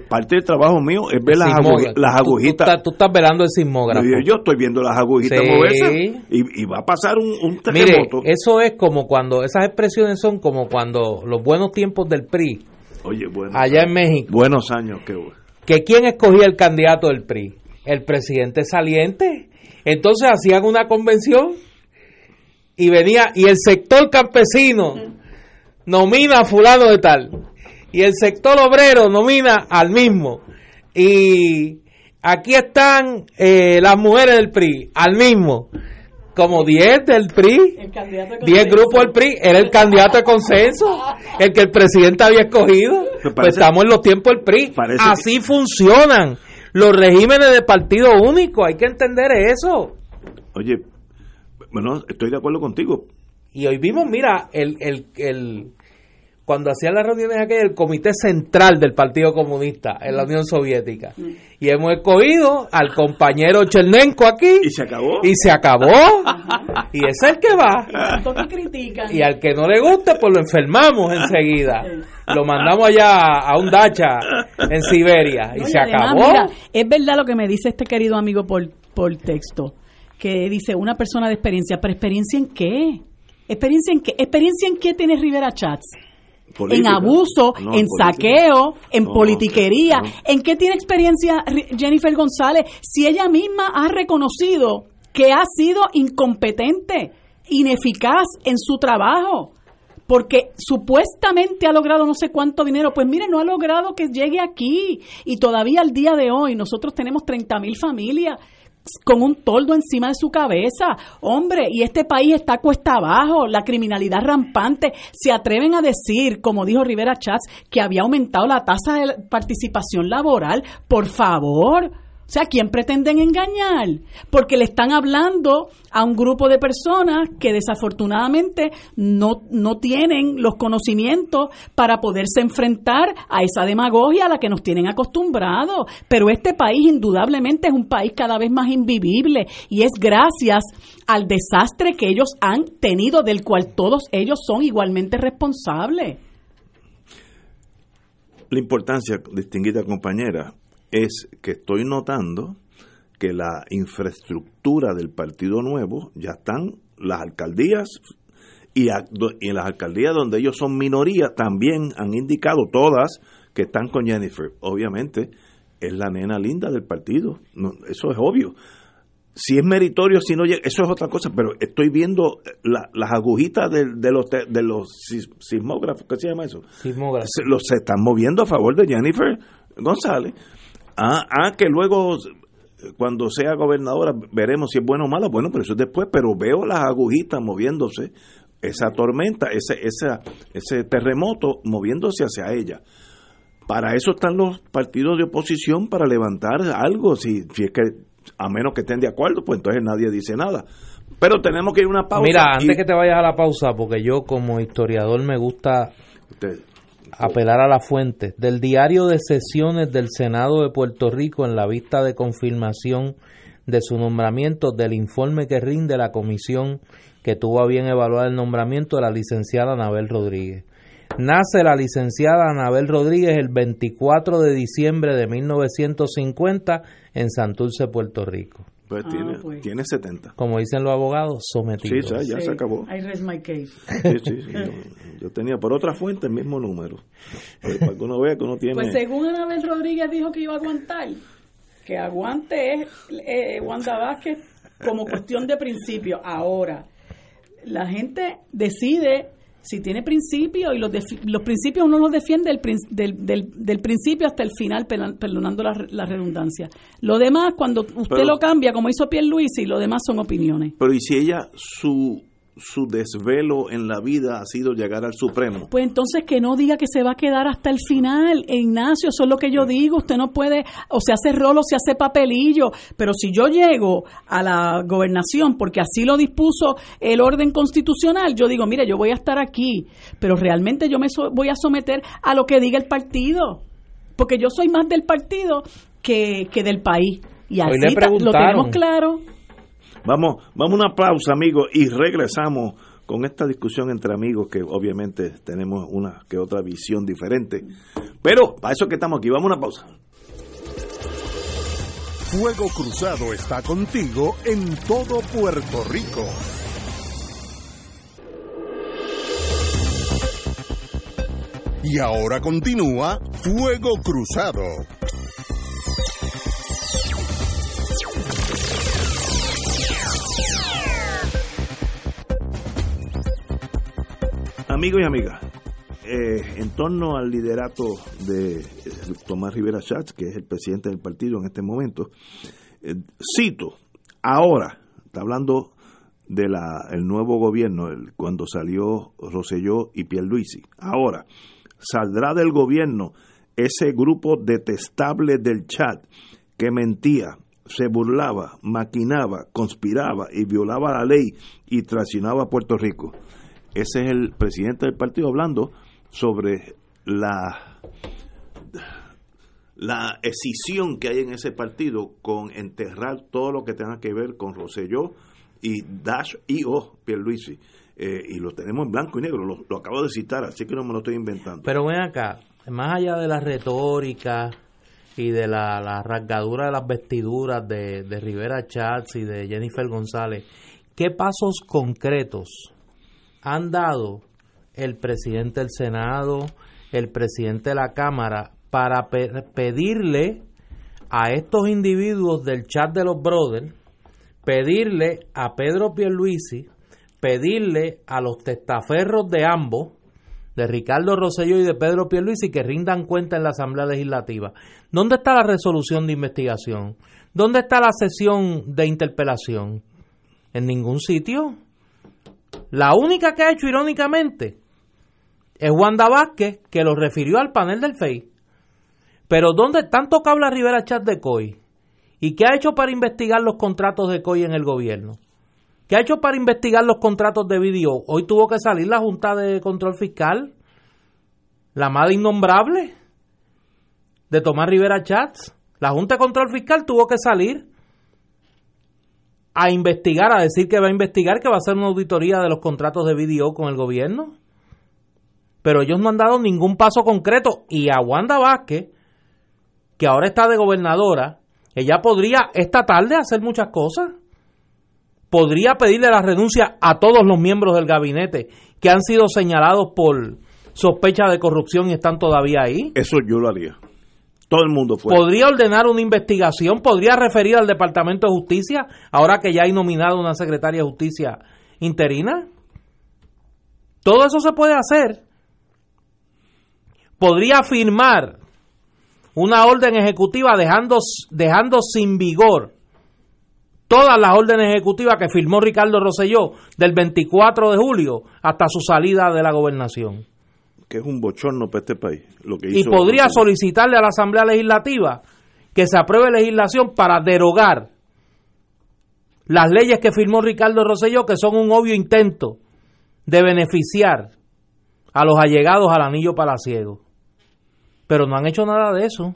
Parte del trabajo mío es ver las, aguji- las Tú- tú agujitas. estás- Tú, estás velando el sismógrafo. Yo, yo estoy viendo las agujitas Sí. moverse y, y va a pasar un, un Mire, terremoto. eso es como cuando, esas expresiones son como cuando los buenos tiempos del PRI, Oye, bueno. allá en México, Buenos años, qué bueno. que quién escogía el candidato del PRI, el presidente saliente. Entonces hacían una convención y venía, y el sector campesino nomina a fulano de tal, y el sector obrero nomina al mismo. Y aquí están eh, las mujeres del PRI, al mismo. Como 10 del PRI. El candidato de 10 consenso. grupos del PRI, era el candidato de consenso, el que el presidente había escogido. Pues estamos en los tiempos del PRI. Así funcionan los regímenes de partido único, hay que entender eso. Oye, bueno, estoy de acuerdo contigo. Y hoy vimos, mira, el, el, el, cuando hacían las reuniones aquí, el comité central del Partido Comunista en la Unión Soviética. Y hemos escogido al compañero Chernenko aquí. Y se acabó. Y se acabó. y es el que va. Critican. Y al que no le guste, pues lo enfermamos enseguida. lo mandamos allá a un dacha en Siberia y se acabó. es verdad lo que me dice este querido amigo por, por texto, que dice una persona de experiencia, pero experiencia en qué? ¿Experiencia en qué? ¿Experiencia en qué tiene Rivera Chats? En abuso, en saqueo, en politiquería. ¿En qué tiene experiencia Jennifer González si ella misma ha reconocido que ha sido incompetente, ineficaz en su trabajo? Porque supuestamente ha logrado no sé cuánto dinero. Pues mire, no ha logrado que llegue aquí. Y todavía al día de hoy nosotros tenemos 30 mil familias con un toldo encima de su cabeza. Hombre, y este país está cuesta abajo, la criminalidad rampante. Se atreven a decir, como dijo Rivera Chats, que había aumentado la tasa de participación laboral. Por favor, o sea, ¿quién pretenden engañar? Porque le están hablando a un grupo de personas que desafortunadamente no, no tienen los conocimientos para poderse enfrentar a esa demagogia a la que nos tienen acostumbrados. Pero este país indudablemente es un país cada vez más invivible y es gracias al desastre que ellos han tenido, del cual todos ellos son igualmente responsables. La importancia, distinguida compañera, es que estoy notando que la infraestructura del Partido Nuevo ya están las alcaldías y, en las alcaldías donde ellos son minoría también han indicado todas que están con Jennifer. Obviamente es la nena linda del partido, eso es obvio. Si es meritorio, si no llega, eso es otra cosa, pero estoy viendo las agujitas de, los de los sismógrafos, ¿qué se llama eso? Sismógrafos. los se están moviendo a favor de Jennifer González. Ah, ah, que luego cuando sea gobernadora veremos si es bueno o malo. Bueno, pero eso es después, pero veo las agujitas moviéndose, esa tormenta, ese, ese, ese terremoto moviéndose hacia ella. Para eso están los partidos de oposición, para levantar algo, si, si es que, a menos que estén de acuerdo, pues entonces nadie dice nada. Pero tenemos que ir a una pausa. Mira, antes que te vayas a la pausa, porque yo como historiador me gusta apelar a la fuente del diario de sesiones del Senado de Puerto Rico en la vista de confirmación de su nombramiento del informe que rinde la comisión que tuvo a bien evaluar el nombramiento de la licenciada Anabel Rodríguez. Nace la licenciada Anabel Rodríguez el 24 de diciembre de 1950 en Santurce, Puerto Rico. Pues, ah, pues tiene, 70. Como dicen los abogados, sometidos. Sí, ya, se acabó. I rest my case. Sí, sí, yo, tenía por otra fuente el mismo número. Pues, para que uno vea que uno tiene... Pues según Anabel Rodríguez dijo que iba a aguantar, que aguante es eh, Wanda Vázquez como cuestión de principio. Ahora, la gente decide si tiene principios y los, los principios uno los defiende del, del, del, principio hasta el final, perdonando la, la redundancia. Lo demás, cuando usted lo cambia, como hizo y lo demás son opiniones. Pero ¿y si ella, su su desvelo en la vida ha sido llegar al Supremo. Pues entonces que no diga que se va a quedar hasta el final, Ignacio, eso es lo que yo digo, usted no puede, o se hace rolo, o se hace papelillo, pero si yo llego a la gobernación, porque así lo dispuso el orden constitucional, yo digo, mire, yo voy a estar aquí, pero realmente yo me voy a someter a lo que diga el partido, porque yo soy más del partido que, que del país. Y así lo tenemos claro. Vamos, vamos una pausa, amigos, y regresamos con esta discusión entre amigos que obviamente tenemos una que otra visión diferente. Pero para eso que estamos aquí, vamos a una pausa. Fuego Cruzado está contigo en todo Puerto Rico. Y ahora continúa Fuego Cruzado. Amigos y amigas, eh, en torno al liderato de Tomás Rivera Schatz, que es el presidente del partido en este momento, eh, cito, ahora, está hablando del el nuevo gobierno, cuando salió Roselló y Pierluisi, ahora, saldrá del gobierno ese grupo detestable del chat que mentía, se burlaba, maquinaba, conspiraba y violaba la ley y traicionaba a Puerto Rico. Ese es el presidente del partido hablando sobre la la escisión que hay en ese partido con enterrar todo lo que tenga que ver con Roselló y Dash y o Pierluisi. eh, y lo tenemos en blanco y negro, lo, lo, acabo de citar, así que no me lo estoy inventando. Pero ven acá, más allá de la retórica y de la, la rasgadura de las vestiduras de, de Rivera Chats y de Jennifer González, ¿qué pasos concretos han dado el presidente del Senado, el presidente de la Cámara, para pedirle a estos individuos del chat de los brothers, pedirle a Pedro Pierluisi, pedirle a los testaferros de ambos, de Ricardo Rosselló y de Pedro Pierluisi, que rindan cuenta en la Asamblea Legislativa. ¿Dónde está la resolución de investigación? ¿Dónde está la sesión de interpelación? En ningún sitio. La única que ha hecho irónicamente es Wanda Vázquez, que lo refirió al panel del FEI. Pero ¿dónde tanto habla Rivera Chat de COI? ¿Y qué ha hecho para investigar los contratos de COI en el gobierno? ¿Qué ha hecho para investigar los contratos de video? Hoy tuvo que salir la Junta de Control Fiscal, la más innombrable de Tomás Rivera Chats. La Junta de Control Fiscal tuvo que salir a investigar, a decir que va a investigar, que va a hacer una auditoría de los contratos de video con el gobierno. Pero ellos no han dado ningún paso concreto. Y a Wanda Vázquez, que ahora está de gobernadora, ella podría esta tarde hacer muchas cosas. Podría pedirle la renuncia a todos los miembros del gabinete que han sido señalados por sospecha de corrupción y están todavía ahí. Eso yo lo haría. Todo el mundo. Podría ordenar una investigación, podría referir al Departamento de Justicia, ahora que ya hay nominado una secretaria de Justicia interina. Todo eso se puede hacer. Podría firmar una orden ejecutiva dejando, dejando sin vigor todas las órdenes ejecutivas que firmó Ricardo Rosselló del 24 de julio hasta su salida de la gobernación. Que es un bochorno para este país. Lo que y podría solicitarle a la Asamblea Legislativa que se apruebe legislación para derogar las leyes que firmó Ricardo Rosselló, que son un obvio intento de beneficiar a los allegados al anillo palaciego pero no han hecho nada de eso.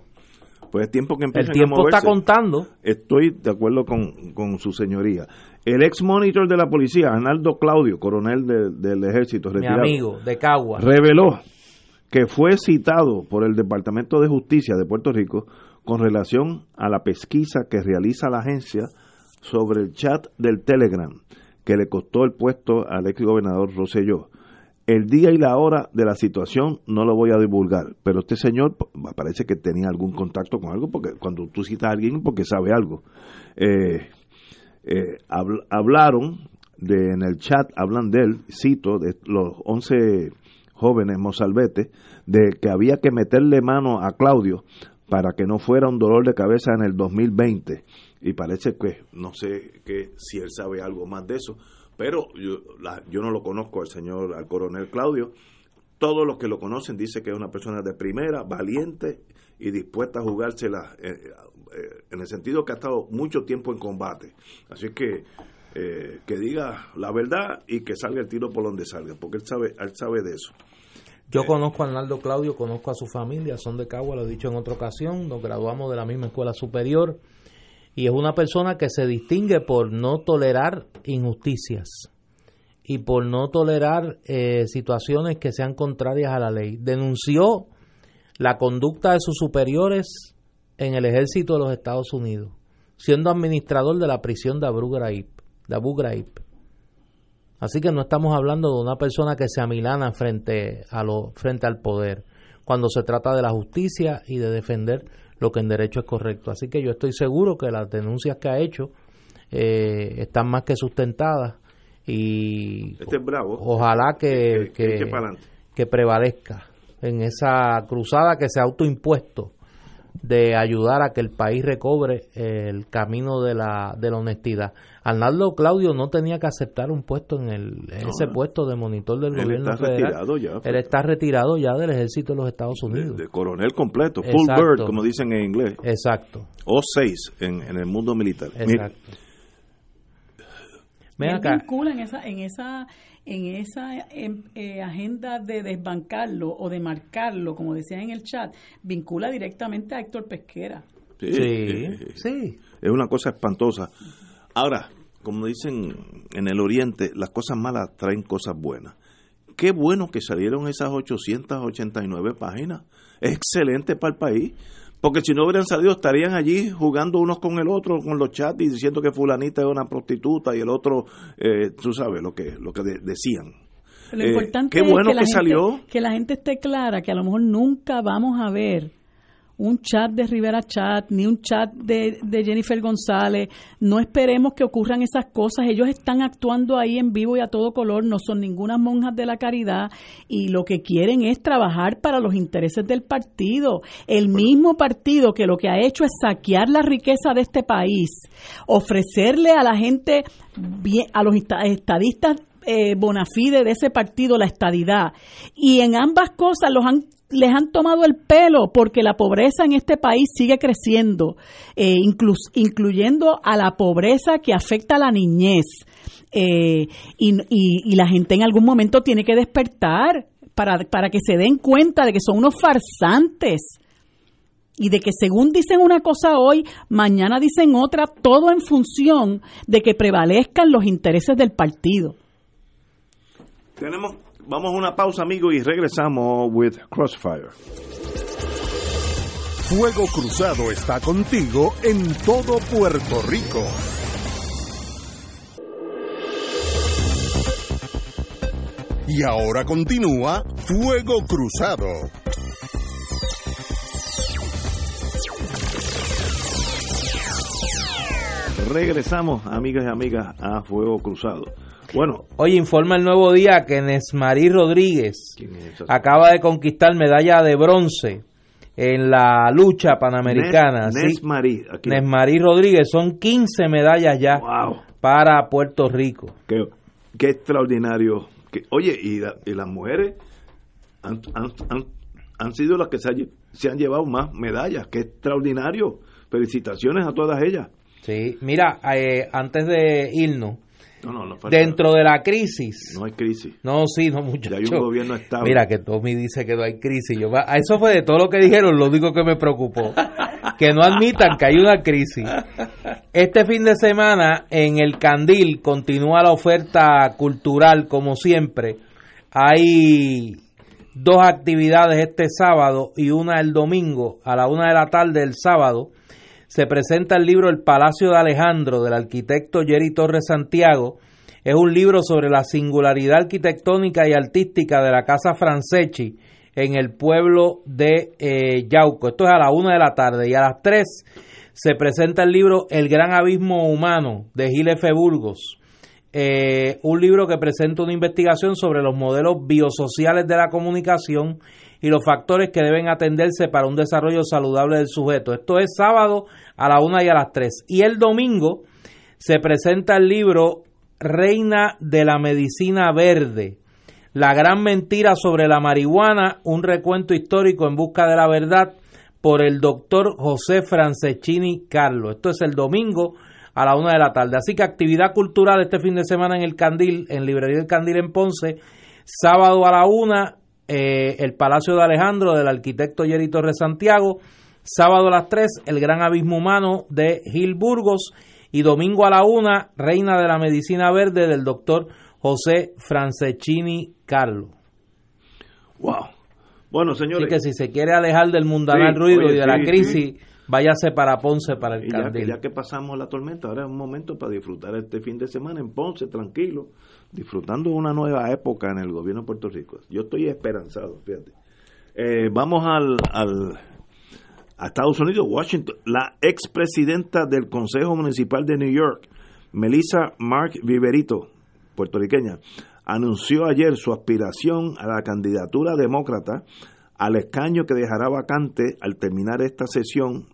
Pues es tiempo que El tiempo está contando. Estoy de acuerdo con, su señoría. El ex monitor de la policía, Arnaldo Claudio, coronel del ejército, retirado, Mi amigo, de Cagua. reveló que fue citado por el Departamento de Justicia de Puerto Rico con relación a la pesquisa que realiza la agencia sobre el chat del Telegram que le costó el puesto al ex gobernador Rosselló. El día y la hora de la situación no lo voy a divulgar, pero este señor parece que tenía algún contacto con algo, porque cuando tú citas a alguien, porque sabe algo. Eh, eh, hablaron de, en el chat, hablan de él, cito, de los 11 jóvenes mozalbetes, de que había que meterle mano a Claudio para que no fuera un dolor de cabeza en el 2020. Y parece que, no sé que, si él sabe algo más de eso, pero yo, yo no lo conozco al señor, al coronel Claudio. Todos los que lo conocen dicen que es una persona de primera, valiente y dispuesta a jugársela eh, eh, en el sentido que ha estado mucho tiempo en combate. Así que eh, que diga la verdad y que salga el tiro por donde salga, porque él sabe, él sabe de eso. Yo conozco a Arnaldo Claudio, conozco a su familia, son de Cagua, lo he dicho en otra ocasión, nos graduamos de la misma escuela superior y es una persona que se distingue por no tolerar injusticias y por no tolerar eh, situaciones que sean contrarias a la ley. Denunció la conducta de sus superiores en el ejército de los Estados Unidos, siendo administrador de la prisión de Abu Ghraib. De Abu Ghraib. Así que no estamos hablando de una persona que se amilana frente, a lo, frente al poder, cuando se trata de la justicia y de defender lo que en derecho es correcto. Así que yo estoy seguro que las denuncias que ha hecho eh, están más que sustentadas y este bravo. ojalá que, que, prevalezca en esa cruzada que se ha autoimpuesto de ayudar a que el país recobre el camino de la, de la honestidad. Arnaldo Claudio no tenía que aceptar un puesto en, el, ese puesto de monitor del gobierno está Retirado ya, él está retirado ya del ejército de los Estados Unidos. De, coronel completo, full bird, como dicen en inglés. Exacto. O seis en, en el mundo militar. Exacto. vincula en esa, en esa, en esa em, eh, agenda de desbancarlo o de marcarlo, como decía en el chat, vincula directamente a Héctor Pesquera. sí, sí. Es una cosa espantosa. Ahora, como dicen en el Oriente, las cosas malas traen cosas buenas. Qué bueno que salieron esas 889 páginas. Es excelente para el país. Porque si no hubieran salido, estarían allí jugando unos con el otro, con los chats y diciendo que Fulanita es una prostituta y el otro, eh, tú sabes lo que, lo que decían. Lo eh, importante es que, la gente, que la gente esté clara que a lo mejor nunca vamos a ver un chat de Rivera Chat, ni un chat de, Jennifer González. No esperemos que ocurran esas cosas. Ellos están actuando ahí en vivo y a todo color. No son ninguna monjas de la caridad y lo que quieren es trabajar para los intereses del partido. El mismo partido que lo que ha hecho es saquear la riqueza de este país, ofrecerle a la gente, a los estadistas eh, bonafide de ese partido la estadidad. Y en ambas cosas los han les han tomado el pelo porque la pobreza en este país sigue creciendo, eh, incluyendo a la pobreza que afecta a la niñez. Eh, y, la gente en algún momento tiene que despertar para, para que se den cuenta de que son unos farsantes y de que según dicen una cosa hoy, mañana dicen otra, todo en función de que prevalezcan los intereses del partido. Tenemos Vamos a una pausa, amigo, y regresamos with Crossfire. Fuego Cruzado está contigo en todo Puerto Rico. Y ahora continúa Fuego Cruzado. Regresamos, amigas y amigas, a Fuego Cruzado. Bueno. Hoy informa el nuevo día que Nesmarí Rodríguez acaba de conquistar medalla de bronce en la lucha panamericana. Nesmarí. Nesmarí Rodríguez. Son 15 medallas ya para Puerto Rico. Qué, extraordinario. oye, y, las mujeres han, sido las que se, han llevado más medallas. Qué extraordinario. Felicitaciones a todas ellas. Sí, mira, eh, antes de irnos, Dentro de la crisis. No hay crisis. No, sí, no mucho. hay un gobierno estable. Mira que Tommy dice que no hay crisis. Yo, eso fue de todo lo que dijeron, lo único que me preocupó. que no admitan que hay una crisis. Este fin de semana en el Candil continúa la oferta cultural como siempre. Hay dos actividades este sábado y una el domingo a la una de la tarde el sábado se presenta el libro El Palacio de Alejandro del arquitecto Jerry Torres Santiago. Es un libro sobre la singularidad arquitectónica y artística de la Casa Franceschi en el pueblo de eh, Yauco. Esto es a la una de la tarde y a las tres se presenta el libro El Gran Abismo Humano de Gil F. Burgos. Eh, un libro que presenta una investigación sobre los modelos biosociales de la comunicación y los factores que deben atenderse para un desarrollo saludable del sujeto. Esto es sábado a la una y a las tres. Y el domingo se presenta el libro Reina de la Medicina Verde, la gran mentira sobre la marihuana, un recuento histórico en busca de la verdad por el doctor José Franceschini Carlos. Esto es el domingo a la una de la tarde. Así que actividad cultural este fin de semana en el Candil, en Librería del Candil en Ponce, sábado a la una, eh, el Palacio de Alejandro del arquitecto Jerry Torres Santiago. Sábado a las 3, El Gran Abismo Humano de Gil Burgos. Y domingo a la 1, Reina de la Medicina Verde del doctor José Franceschini Carlos. Wow. Bueno, señores. Así que si se quiere alejar del mundanal ruido y de la crisis, váyase para Ponce para el ya ya que pasamos la tormenta, ahora es un momento para disfrutar este fin de semana en Ponce, tranquilo disfrutando una nueva época en el gobierno de Puerto Rico. Yo estoy esperanzado, fíjate. Eh, vamos al, al, a Estados Unidos, Washington. La expresidenta del Consejo Municipal de New York, Melissa Mark Viverito, puertorriqueña, anunció ayer su aspiración a la candidatura demócrata al escaño que dejará vacante al terminar esta sesión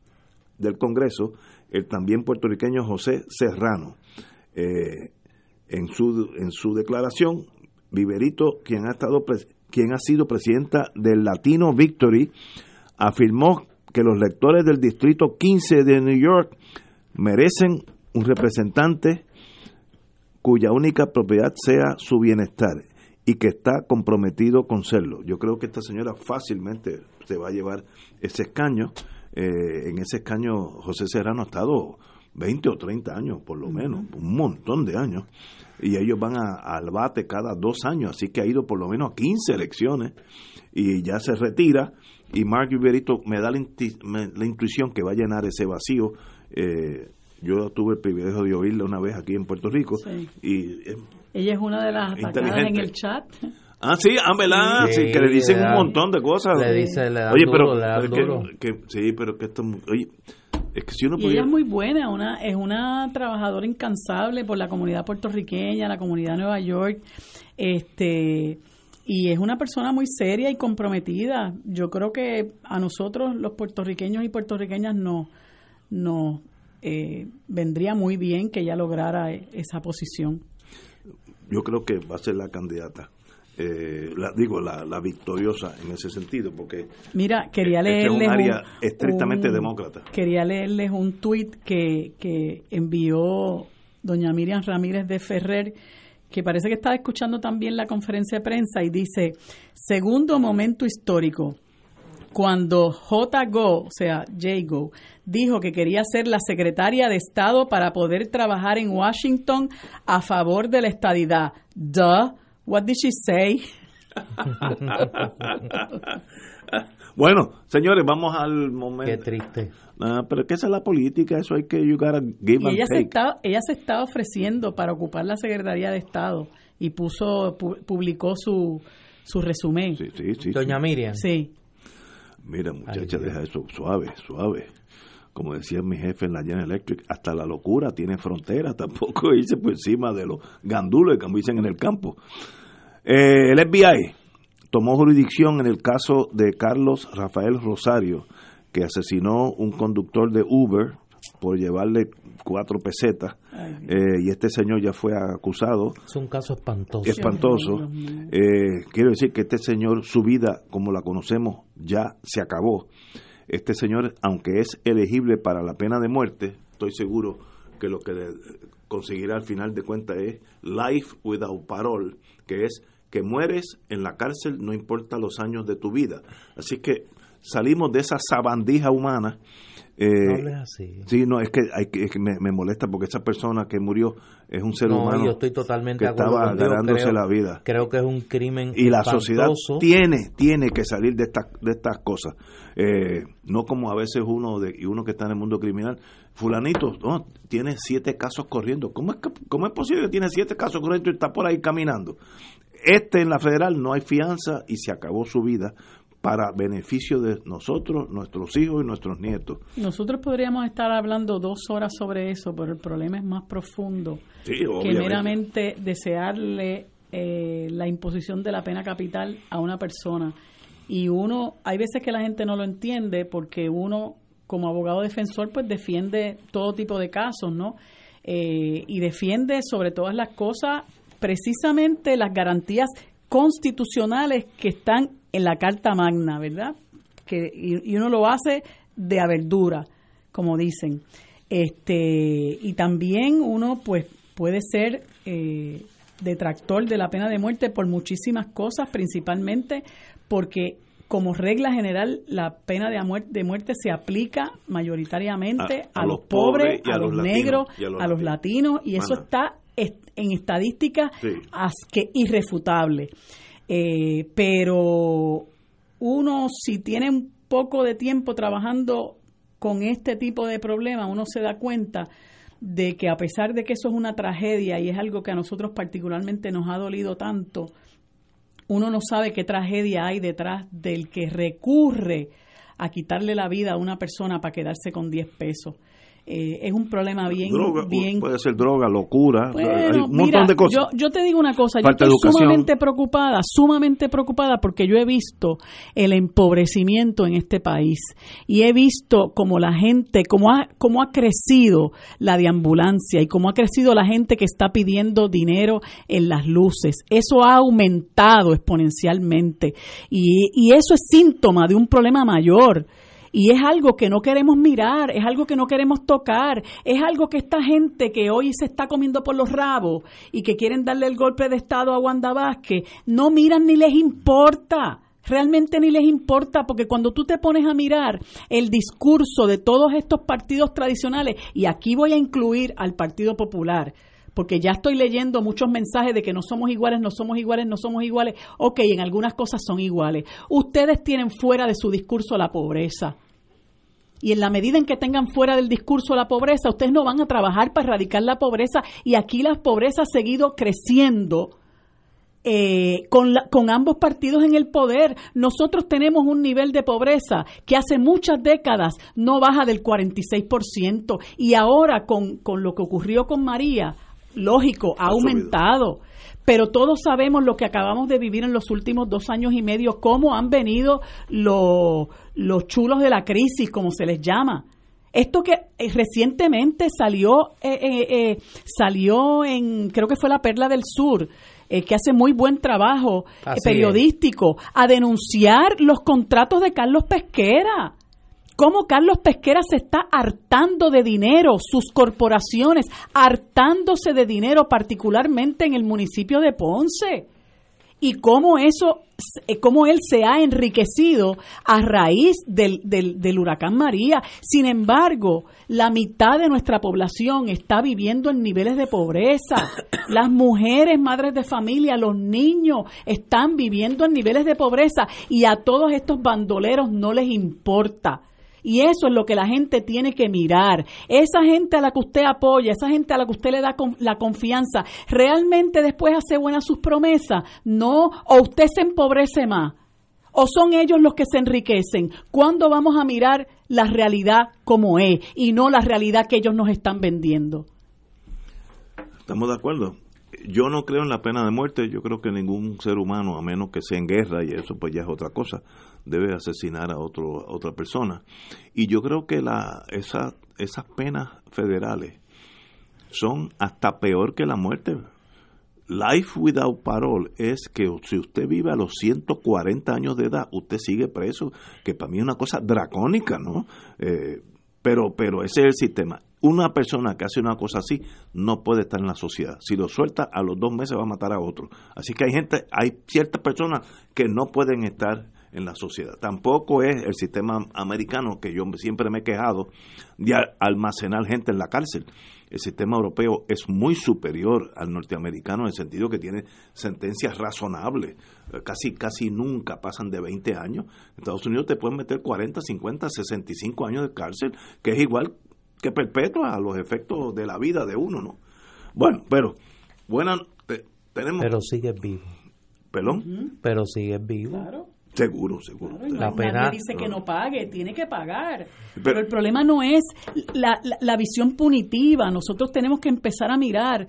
del Congreso el también puertorriqueño José Serrano. Eh, en su, en su declaración, Viverito, quien ha, estado, quien ha sido presidenta del Latino Victory, afirmó que los lectores del Distrito 15 de New York merecen un representante cuya única propiedad sea su bienestar y que está comprometido con serlo. Yo creo que esta señora fácilmente se va a llevar ese escaño. Eh, en ese escaño José Serrano ha estado 20 o 30 años, por lo menos, un montón de años. Y ellos van a, al bate cada dos años, así que ha ido por lo menos a 15 elecciones y ya se retira. Y Mark Riverito me da la, intuición que va a llenar ese vacío. Eh, yo tuve el privilegio de oírla una vez aquí en Puerto Rico. y Ella es una de las atacadas en el chat. Ah, sí, ah, ¿verdad? Sí, que le dicen un montón de cosas. Le dice, le Oye, pero, Que, sí, pero que esto... Oye, es que si uno y ella es muy buena, una, es una trabajadora incansable por la comunidad puertorriqueña, la comunidad de Nueva York, este y es una persona muy seria y comprometida. Yo creo que a nosotros, los puertorriqueños y puertorriqueñas, no, no eh, vendría muy bien que ella lograra esa posición. Yo creo que va a ser la candidata. Eh, la, digo, la, la, victoriosa en ese sentido, porque Mira, quería este leerles un área estrictamente demócrata. Quería leerles un tuit que, que envió doña Miriam Ramírez de Ferrer, que parece que estaba escuchando también la conferencia de prensa y dice, segundo momento histórico, cuando J. Go, o sea, J. Go, dijo que quería ser la secretaria de Estado para poder trabajar en Washington a favor de la estadidad. Duh, what did she say? [laughs] bueno, señores, vamos al momento. Qué triste. Ah, pero que esa es la política, eso hay que you give ella Se está, ella se está ofreciendo para ocupar la Secretaría de Estado y puso publicó su, su resumen. Sí, sí, sí, Doña Miriam. Sí. Mira, muchacha, deja eso suave, suave. Como decía mi jefe en la General Electric, hasta la locura tiene frontera, [laughs] tampoco irse por encima de los gandules, como dicen en el campo. Eh, el FBI tomó jurisdicción en el caso de Carlos Rafael Rosario, que asesinó un conductor de Uber por llevarle cuatro pesetas eh, y este señor ya fue acusado. Es un caso espantoso. Espantoso. Eh, quiero decir que este señor, su vida como la conocemos, ya se acabó. Este señor, aunque es elegible para la pena de muerte, estoy seguro que lo que conseguirá al final de cuentas es life without parole, que es que mueres en la cárcel no importa los años de tu vida. Así que salimos de esa sabandija humana eh, así. Sí, no, es que, hay, me, molesta porque esa persona que murió es un ser humano. yo estoy totalmente que estaba ganándose la vida. Creo que es un crimen. Y la sociedad tiene, tiene que salir de estas, de estas cosas. Eh, no como a veces uno de, y uno que está en el mundo criminal, fulanito, no, tiene siete casos corriendo. ¿Cómo es, ¿Cómo es posible que tiene siete casos corriendo y está por ahí caminando? Este en la federal no hay fianza y se acabó su vida para beneficio de nosotros, nuestros hijos y nuestros nietos. Nosotros podríamos estar hablando dos horas sobre eso, pero el problema es más profundo que meramente desearle eh, la imposición de la pena capital a una persona. Y uno, hay veces que la gente no lo entiende porque uno, como abogado defensor, pues defiende todo tipo de casos, ¿no? Eh, y defiende sobre todas las cosas precisamente las garantías constitucionales que están en la Carta Magna, ¿verdad? Que, y, uno lo hace de abertura, como dicen. Este, y también uno pues puede ser eh, detractor de la pena de muerte por muchísimas cosas, principalmente porque como regla general la pena de muerte, de muerte se aplica mayoritariamente a, los, pobres, a, los, negros, a los, latinos, y eso está en estadísticas que irrefutable. Eh, pero uno, si tiene un poco de tiempo trabajando con este tipo de problemas, uno se da cuenta de que a pesar de que eso es una tragedia y es algo que a nosotros particularmente nos ha dolido tanto, uno no sabe qué tragedia hay detrás del que recurre a quitarle la vida a una persona para quedarse con 10 pesos. Eh, es un problema bien, bien puede ser droga locura un montón de cosas. yo, yo, te digo una cosa yo estoy sumamente preocupada sumamente preocupada porque yo he visto el empobrecimiento en este país y he visto como la gente cómo ha cómo ha crecido la deambulancia y cómo ha crecido la gente que está pidiendo dinero en las luces. Eso ha aumentado exponencialmente y, y eso es síntoma de un problema mayor y es algo que no queremos mirar, es algo que no queremos tocar, es algo que esta gente que hoy se está comiendo por los rabos y que quieren darle el golpe de Estado a Wanda Vázquez, no miran ni les importa. realmente ni les importa, porque cuando tú te pones a mirar el discurso de todos estos partidos tradicionales, y aquí voy a incluir al Partido Popular, porque ya estoy leyendo muchos mensajes de que no somos iguales, no somos iguales, no somos iguales. Ok, en algunas cosas son iguales. Ustedes tienen fuera de su discurso la pobreza. Y en la medida en que tengan fuera del discurso la pobreza, ustedes no van a trabajar para erradicar la pobreza. Y aquí la pobreza ha seguido creciendo eh, con, con ambos partidos en el poder. Nosotros tenemos un nivel de pobreza que hace muchas décadas no baja del 46% y ahora con, con lo que ocurrió con María, lógico, ha, aumentado. Pero todos sabemos lo que acabamos de vivir en los últimos dos años y medio, cómo han venido los, los chulos de la crisis, como se les llama. Esto que eh, recientemente salió, eh, salió en, creo que fue la Perla del Sur, eh, que hace muy buen trabajo eh, periodístico, a denunciar los contratos de Carlos Pesquera. Cómo Carlos Pesquera se está hartando de dinero, sus corporaciones hartándose de dinero, particularmente en el municipio de Ponce y cómo eso, eh, cómo él se ha enriquecido a raíz del, del, del, huracán María. Sin embargo, la mitad de nuestra población está viviendo en niveles de pobreza. [coughs] Las mujeres, madres de familia, los niños están viviendo en niveles de pobreza y a todos estos bandoleros no les importa y eso es lo que la gente tiene que mirar. Esa gente a la que usted apoya, esa gente a la que usted le da la confianza, ¿realmente después hace buenas sus promesas? No, o usted se empobrece más. ¿O son ellos los que se enriquecen? ¿Cuándo vamos a mirar la realidad como es y no la realidad que ellos nos están vendiendo? Estamos de acuerdo yo no creo en la pena de muerte, yo creo que ningún ser humano, a menos que sea en guerra, y eso pues ya es otra cosa, debe asesinar a, otro, otra persona. Y yo creo que la, esa, esas penas federales son hasta peor que la muerte. Life without parole es que si usted vive a los 140 años de edad, usted sigue preso, que para mí es una cosa dracónica, ¿no? Eh, pero, pero ese es el sistema. Una persona que hace una cosa así no puede estar en la sociedad. Si lo suelta, a los dos meses va a matar a otro. Así que hay gente, hay ciertas personas que no pueden estar en la sociedad. Tampoco es el sistema americano que yo siempre me he quejado de almacenar gente en la cárcel. El sistema europeo es muy superior al norteamericano en el sentido que tiene sentencias razonables. Casi, casi nunca pasan de 20 años. En Estados Unidos te pueden meter 40, 50, 65 años de cárcel, que es igual que perpetua a los efectos de la vida de uno, ¿no? Bueno, pero, buena, tenemos... Pero sigues vivo. ¿Perdón? Pero sigues vivo. Claro. Seguro, seguro. la pena dice que no pague, tiene que pagar. Pero, el problema no es la, la, visión punitiva. Nosotros tenemos que empezar a mirar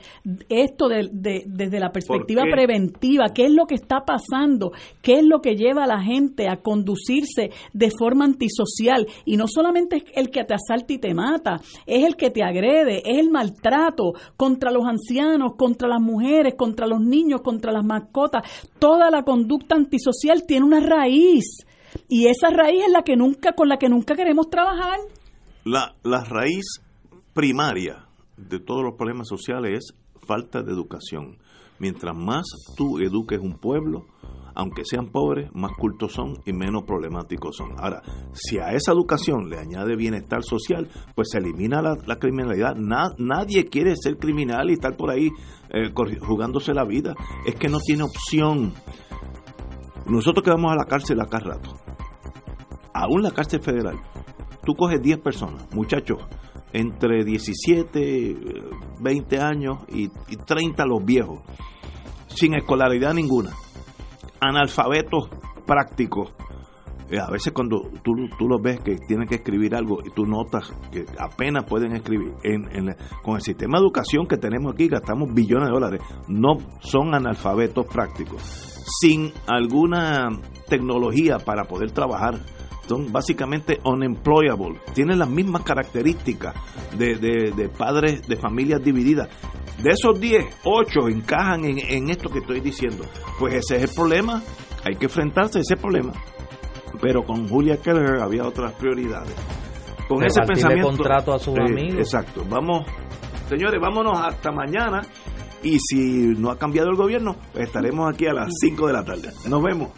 esto de, desde la perspectiva preventiva. ¿Qué es lo que está pasando? ¿Qué es lo que lleva a la gente a conducirse de forma antisocial? Y no solamente es el que te asalta y te mata, es el que te agrede, es el maltrato contra los ancianos, contra las mujeres, contra los niños, contra las mascotas. Toda la conducta antisocial tiene una raíz. Y esa raíz es la que nunca, con la que nunca queremos trabajar. La, la raíz primaria de todos los problemas sociales es falta de educación. Mientras más tú eduques un pueblo, aunque sean pobres, más cultos son y menos problemáticos son. Ahora, si a esa educación le añade bienestar social, pues se elimina la, criminalidad. nadie quiere ser criminal y estar por ahí eh, jugándose la vida. Es que no tiene opción. Nosotros que vamos a la cárcel acá rato, aún la cárcel federal, tú coges 10 personas, muchachos, entre 17, 20 años y, 30 los viejos, sin escolaridad ninguna, analfabetos prácticos. Eh, a veces cuando tú, tú los ves que tienen que escribir algo y tú notas que apenas pueden escribir, con el sistema de educación que tenemos aquí, gastamos billones de dólares, no son analfabetos prácticos sin alguna tecnología para poder trabajar. Son básicamente unemployable. Tienen las mismas características de, de, padres de familias divididas. De esos 10, 8 encajan en, en esto que estoy diciendo. Pues ese es el problema. Hay que enfrentarse a ese problema. Pero con Julia Keller había otras prioridades. Con ese pensamiento. contrato a sus amigos. Exacto. Vamos, señores, vámonos hasta mañana. Y si no ha cambiado el gobierno, pues estaremos aquí a las 5 de la tarde. Nos vemos.